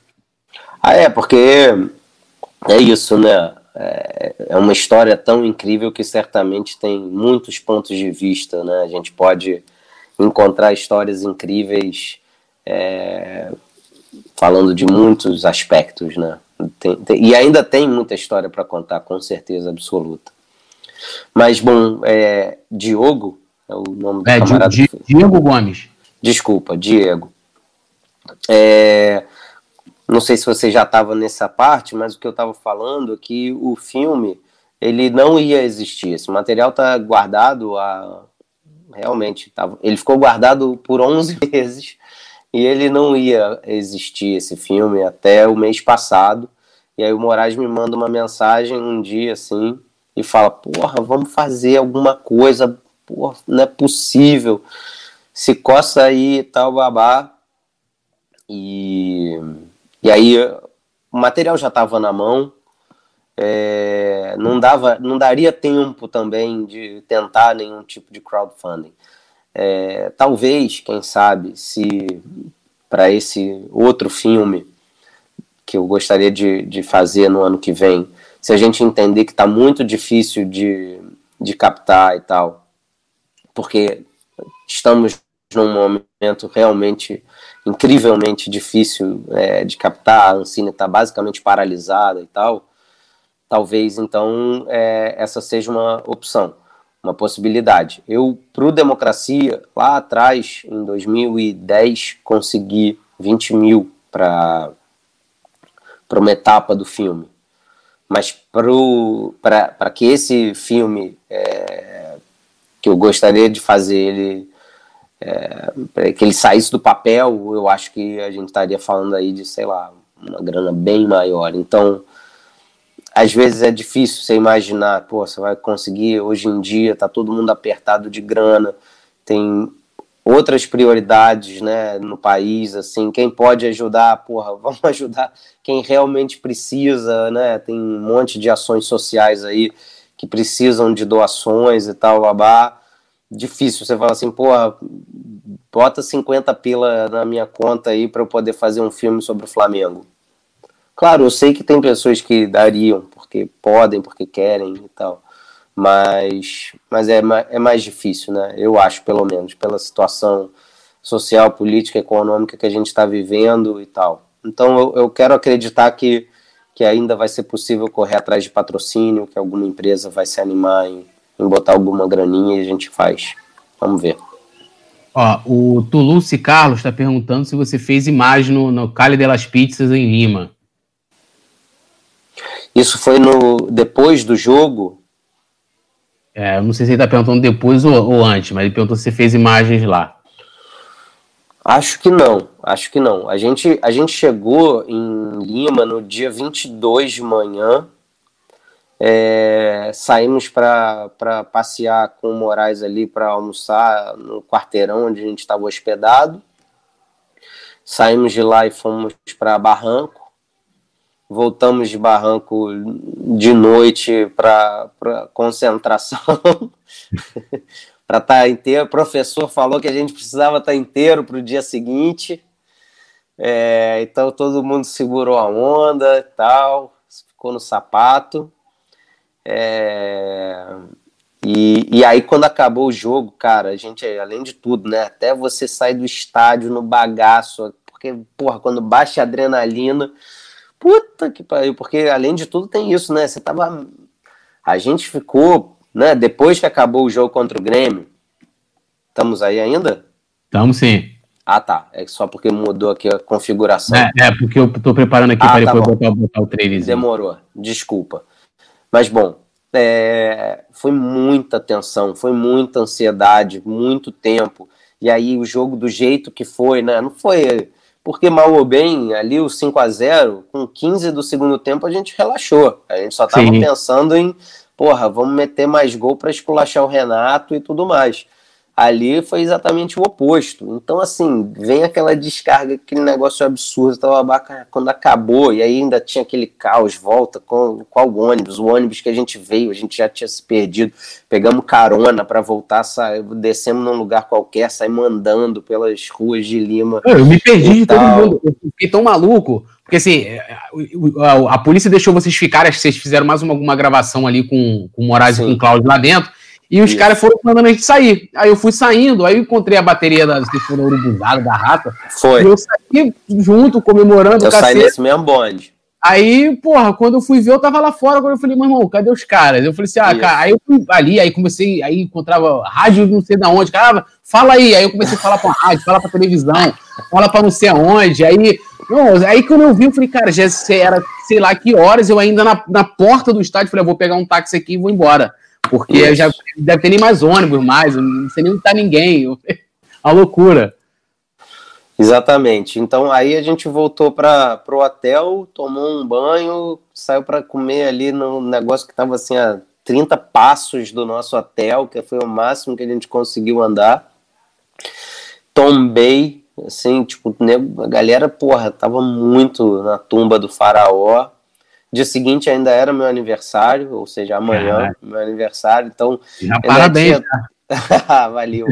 Ah, é, porque é isso, né? É, é uma história tão incrível que certamente tem muitos pontos de vista, né? A gente pode encontrar histórias incríveis é, falando de muitos aspectos, né? Tem, tem, e ainda tem muita história para contar, com certeza absoluta. Mas, bom, é, Diogo é o nome do é, camarada. Diego Gomes. Desculpa, Diego. É, não sei se você já estava nessa parte, mas o que eu estava falando é que o filme ele não ia existir. Esse material está guardado a realmente tava, ele ficou guardado por 11 meses e ele não ia existir esse filme até o mês passado. E aí o Moraes me manda uma mensagem um dia assim e fala: "Porra, vamos fazer alguma coisa, porra, não é possível. Se coça aí tal babá". E e aí o material já estava na mão, é, não dava, não daria tempo também de tentar nenhum tipo de crowdfunding. É, talvez, quem sabe, se para esse outro filme que eu gostaria de, de fazer no ano que vem, se a gente entender que está muito difícil de, de captar e tal, porque estamos num momento realmente incrivelmente difícil é, de captar, a Ancine está basicamente paralisada e tal, talvez então é, essa seja uma opção, uma possibilidade. Eu, para o Democracia, lá atrás, em 2010, consegui 20 mil para uma etapa do filme. Mas para que esse filme é, que eu gostaria de fazer ele é, que ele saísse do papel, eu acho que a gente estaria falando aí de, sei lá, uma grana bem maior. Então, às vezes é difícil você imaginar, pô, você vai conseguir, hoje em dia tá todo mundo apertado de grana, tem outras prioridades, né, no país, assim, quem pode ajudar, porra, vamos ajudar quem realmente precisa, né, tem um monte de ações sociais aí que precisam de doações e tal, babá. Difícil, você fala assim, porra, bota 50 pila na minha conta aí para eu poder fazer um filme sobre o Flamengo. Claro, eu sei que tem pessoas que dariam, porque podem, porque querem e tal, mas, mas é, é mais difícil, né? Eu acho, pelo menos, pela situação social, política, econômica que a gente está vivendo e tal. Então eu, eu quero acreditar que, que ainda vai ser possível correr atrás de patrocínio, que alguma empresa vai se animar em, em botar alguma graninha e a gente faz. Vamos ver. Ó, o Toulouse Carlos está perguntando se você fez imagem no, no Cali delas Pizzas em Lima. Isso foi no depois do jogo? É, eu não sei se ele está perguntando depois ou, ou, antes, mas ele perguntou se você fez imagens lá. Acho que não, acho que não. A gente, a gente chegou em Lima no dia 22 de manhã, é, saímos para passear com o Moraes ali para almoçar no quarteirão onde a gente estava hospedado. Saímos de lá e fomos para Barranco. Voltamos de Barranco de noite para concentração. para estar tá inteiro. O professor falou que a gente precisava estar tá inteiro para o dia seguinte. É, então todo mundo segurou a onda e tal, ficou no sapato. É, e, e aí, quando acabou o jogo, cara, a gente, além de tudo, né? Até você sair do estádio no bagaço, porque, porra, quando baixa a adrenalina, puta que pariu, porque além de tudo tem isso, né? Você tava. A gente ficou né? Depois que acabou o jogo contra o Grêmio, estamos aí ainda? Estamos sim. Ah, tá. É só porque mudou aqui a configuração. É, é porque eu estou preparando aqui ah, para tá depois botar, botar, o trailer. Demorou. Desculpa. Mas, bom, é, foi muita tensão, foi muita ansiedade, muito tempo. E aí o jogo do jeito que foi, né? Não foi porque mal ou bem, ali o 5 a 0 com 15 do segundo tempo a gente relaxou. A gente só estava pensando em porra, vamos meter mais gol para esculachar o Renato e tudo mais. Ali foi exatamente o oposto. Então, assim, vem aquela descarga, aquele negócio absurdo. Tava quando acabou, e aí ainda tinha aquele caos, volta com qual ônibus? O ônibus que a gente veio, a gente já tinha se perdido. Pegamos carona para voltar, sa... descemos num lugar qualquer, saímos andando pelas ruas de Lima. Eu me perdi de todo mundo. Eu fiquei tão maluco. Porque assim, a, a, polícia deixou vocês ficarem, vocês fizeram mais uma, alguma gravação ali com, com o Moraes Sim. e com o Cláudio lá dentro. E os caras foram mandando a gente sair. Aí eu fui saindo, aí eu encontrei a bateria da, se for, urubuzada, da rata. Foi. E eu saí junto, comemorando. Eu saí nesse mesmo bonde. Aí, porra, quando eu fui ver, eu tava lá fora. Agora eu falei, meu irmão, cadê os caras? Eu falei assim, ah, Isso. cara. Aí eu fui ali, aí comecei, aí encontrava rádio não sei da onde. Cara, fala aí. Aí eu comecei a falar pra rádio, falar pra televisão, fala pra não sei aonde. Aí, não, aí quando eu vi, eu falei, cara, já era sei lá que horas, eu ainda na, na porta do estádio, falei, eu vou pegar um táxi aqui e vou embora. Porque Isso. já deve ter nem mais ônibus mais, não sei nem onde tá ninguém. A loucura. Exatamente. Então aí a gente voltou para o hotel, tomou um banho, saiu para comer ali no negócio que estava assim a 30 passos do nosso hotel, que foi o máximo que a gente conseguiu andar. Tombei, assim, tipo, a galera, porra, tava muito na tumba do faraó. Dia seguinte ainda era meu aniversário, ou seja, amanhã, meu aniversário, então. Já parabéns, tinha... Valeu.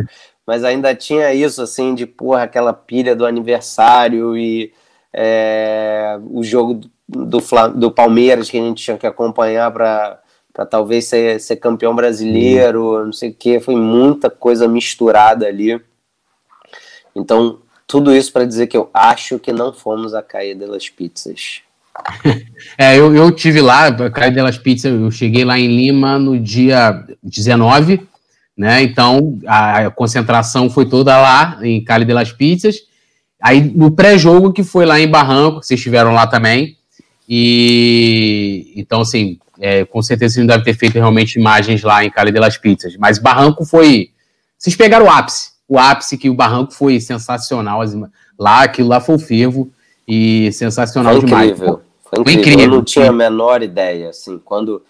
Mas ainda tinha isso, assim, de porra, aquela pilha do aniversário e é, o jogo do, do Palmeiras que a gente tinha que acompanhar para talvez ser, ser campeão brasileiro, não sei o que, foi muita coisa misturada ali. Então, tudo isso para dizer que eu acho que não fomos a cair delas pizzas. É, eu, eu tive lá, Caio delas Pizzas, eu cheguei lá em Lima no dia 19, né? Então a, a concentração foi toda lá em Cali delas Pizzas. Aí no pré-jogo que foi lá em Barranco, vocês estiveram lá também. E então, assim, é, com certeza vocês não devem ter feito realmente imagens lá em Cali delas Pizzas. Mas Barranco foi. Vocês pegaram o ápice. O ápice que o Barranco foi sensacional. Lá, aquilo lá foi o fervo e sensacional foi demais. Incrível. Foi incrível. incrível. Eu não tinha a menor ideia, assim, quando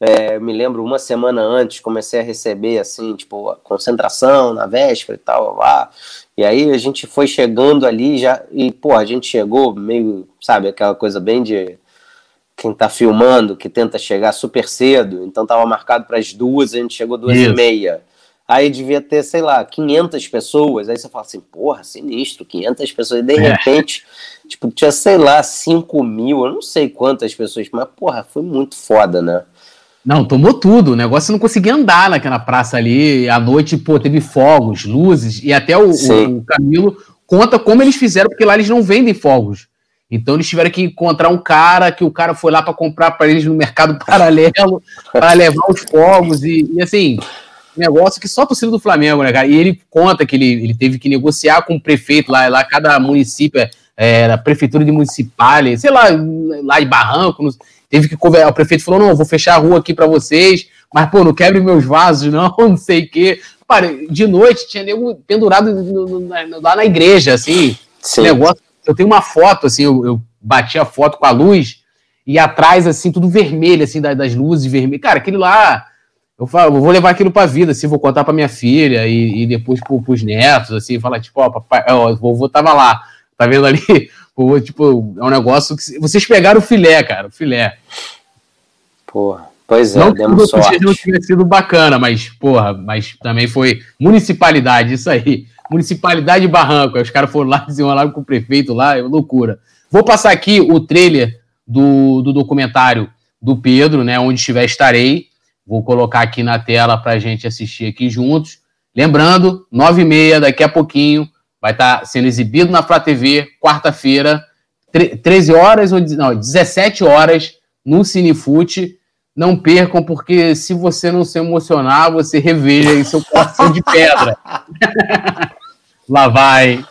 é, me lembro uma semana antes comecei a receber assim, tipo, concentração na véspera e tal, lá. E aí a gente foi chegando ali já e pô, a gente chegou meio, sabe, aquela coisa bem de quem tá filmando, que tenta chegar super cedo, então tava marcado para as duas, a gente chegou duas Isso. e meia. Aí devia ter, sei lá, 500 pessoas. Aí você fala assim, porra, sinistro, 500 pessoas. E de é. repente, tipo, tinha, sei lá, 5 mil, eu não sei quantas pessoas, mas, porra, foi muito foda, né? Não, tomou tudo. O negócio não conseguia andar naquela praça ali. À noite, pô, teve fogos, luzes, e até o, o, Camilo conta como eles fizeram, porque lá eles não vendem fogos. Então eles tiveram que encontrar um cara que o cara foi lá para comprar para eles no mercado paralelo para levar os fogos e, e assim negócio que só a torcida do Flamengo, né, cara? E ele conta que ele, ele teve que negociar com o prefeito lá, lá cada município é, era prefeitura de municipal, sei lá, lá de Barranco, teve que conversar. O prefeito falou: não, vou fechar a rua aqui para vocês, mas pô, não quebre meus vasos, não, não sei o quê. Para, de noite tinha nego pendurado no, no, lá na igreja, assim. Sim. Negócio. Eu tenho uma foto, assim, eu, eu bati a foto com a luz e atrás, assim, tudo vermelho, assim, das, das luzes vermelhas. Cara, aquele lá eu falo, vou levar aquilo pra vida, assim, vou contar pra minha filha e, e depois pro, pros netos, assim, falar, tipo, ó, papai, ó, o vovô tava lá, tá vendo ali? Vovô, tipo, é um negócio que. Vocês pegaram o filé, cara, o filé. Porra. Pois é, não demos sorte. Não tivesse sido bacana, mas, porra, mas também foi municipalidade, isso aí. Municipalidade de Barranco. Aí os caras foram lá, desenrolaram com o prefeito lá, é loucura. Vou passar aqui o trailer do, do documentário do Pedro, né? Onde estiver estarei. Vou colocar aqui na tela para a gente assistir aqui juntos. Lembrando, nove e meia, daqui a pouquinho, vai estar tá sendo exibido na Flá TV, quarta-feira, 13 horas, ou não, 17 horas, no Cinefute. Não percam, porque se você não se emocionar, você reveja aí seu coração de pedra. Lá vai.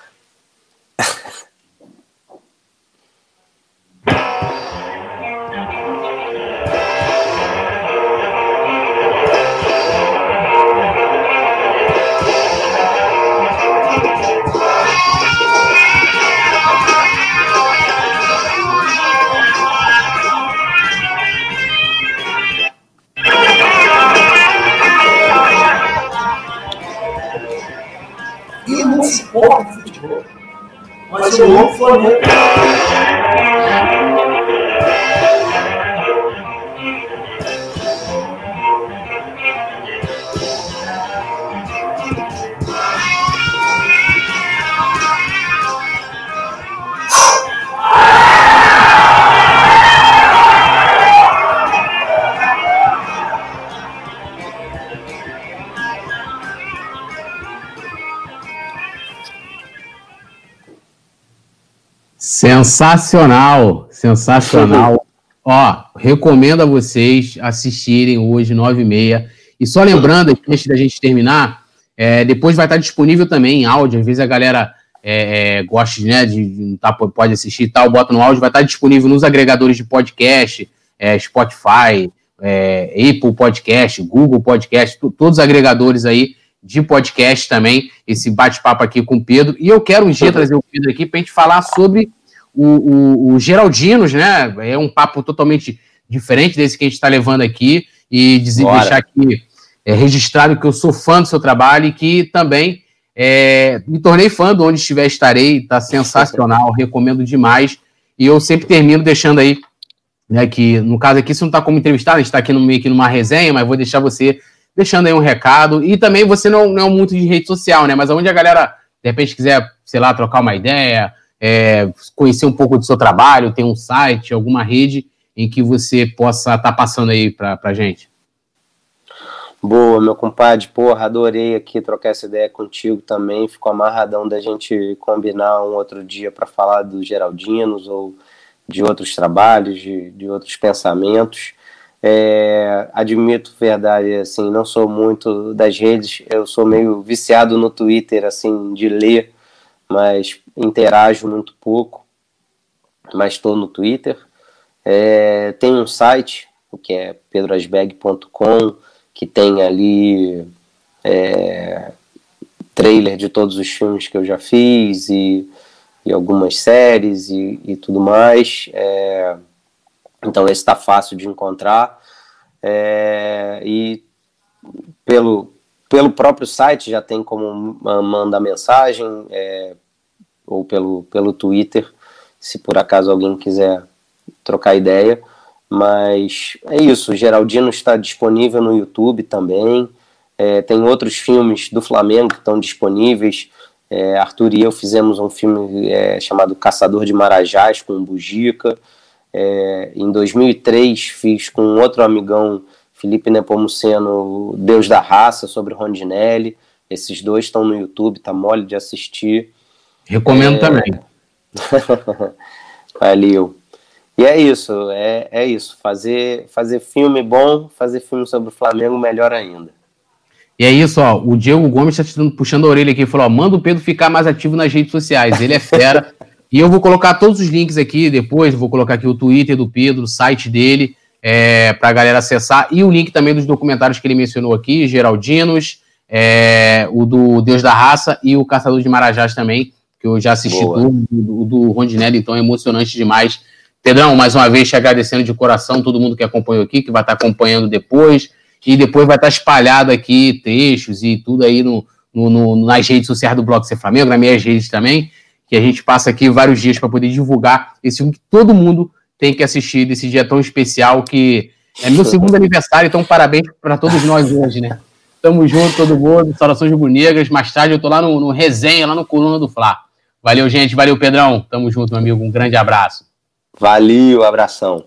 Pouco de futebol. Mas amo o Flamengo. Sensacional, sensacional. Ó, recomendo a vocês assistirem hoje, 9 e meia. E só lembrando, antes da gente terminar, é, depois vai estar disponível também em áudio. Às vezes a galera é, é, gosta né, de tá, pode assistir e tal, bota no áudio, vai estar disponível nos agregadores de podcast, é, Spotify, é, Apple Podcast, Google Podcast, todos os agregadores aí de podcast também, esse bate-papo aqui com o Pedro. E eu quero um dia trazer o Pedro aqui para a gente falar sobre o, o, o Geraldinos, né? É um papo totalmente diferente desse que a gente está levando aqui e dizer, deixar aqui é, registrado que eu sou fã do seu trabalho e que também é, me tornei fã do Onde Estiver Estarei, tá sensacional, recomendo demais. E eu sempre termino deixando aí, né, que no caso aqui, você não está como entrevistado, a gente está aqui no meio que numa resenha, mas vou deixar você deixando aí um recado. E também você não, não é muito de rede social, né? Mas onde a galera, de repente, quiser, sei lá, trocar uma ideia, é, conhecer um pouco do seu trabalho, tem um site, alguma rede em que você possa estar tá passando aí para a gente? Boa, meu compadre, porra, adorei aqui trocar essa ideia contigo também. Ficou amarradão da gente combinar um outro dia para falar dos Geraldinos ou de outros trabalhos, de, de outros pensamentos. É, admito, verdade, assim, não sou muito das redes, eu sou meio viciado no Twitter, assim, de ler mas interajo muito pouco, mas estou no Twitter. É, tem um site, que é pedroasbeg.com, que tem ali é, trailer de todos os filmes que eu já fiz e, e algumas séries e, e tudo mais. É, então esse está fácil de encontrar. É, e pelo, pelo próprio site já tem como mandar mensagem, é, ou pelo, pelo Twitter, se por acaso alguém quiser trocar ideia. Mas é isso, o Geraldino está disponível no YouTube também. É, tem outros filmes do Flamengo que estão disponíveis. É, Arthur e eu fizemos um filme é, chamado Caçador de Marajás com o Bugica. É, em 2003 fiz com outro amigão, Felipe Nepomuceno, Deus da Raça, sobre Rondinelli. Esses dois estão no YouTube, tá mole de assistir. Recomendo é... também. Valeu. E é isso, é, é isso. Fazer, fazer filme bom, fazer filme sobre o Flamengo, melhor ainda. E é isso, ó. O Diego Gomes está puxando a orelha aqui e falou: ó, manda o Pedro ficar mais ativo nas redes sociais. Ele é fera. e eu vou colocar todos os links aqui depois. Vou colocar aqui o Twitter do Pedro, o site dele, é, para a galera acessar. E o link também dos documentários que ele mencionou aqui: Geraldinos, é, o do Deus da Raça e o Caçador de Marajás também, que eu já assisti tudo. O do Rondinelli, então é emocionante demais. Pedrão, mais uma vez te agradecendo de coração, todo mundo que acompanhou aqui, que vai estar acompanhando depois e depois vai estar espalhado aqui trechos e tudo aí no, no, no nas redes sociais do Bloco Ser Flamengo, nas minhas redes também, que a gente passa aqui vários dias para poder divulgar esse filme que todo mundo tem que assistir desse dia tão especial que é meu segundo aniversário, então parabéns para todos nós hoje, né? Tamo junto, todo mundo, saudações rubro-negras. Mais tarde eu tô lá no, no resenha, lá no Coluna do Fla. Valeu, gente. Valeu, Pedrão. Tamo junto, meu amigo. Um grande abraço. Valeu, abração.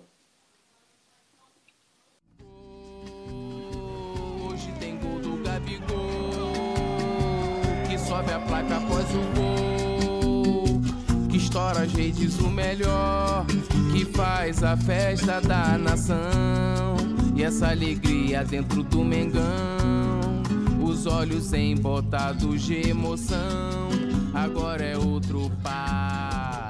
estoura as redes o melhor que faz a festa da nação. E essa alegria dentro do Mengão. Os olhos embotados de emoção. Agora é outro patamar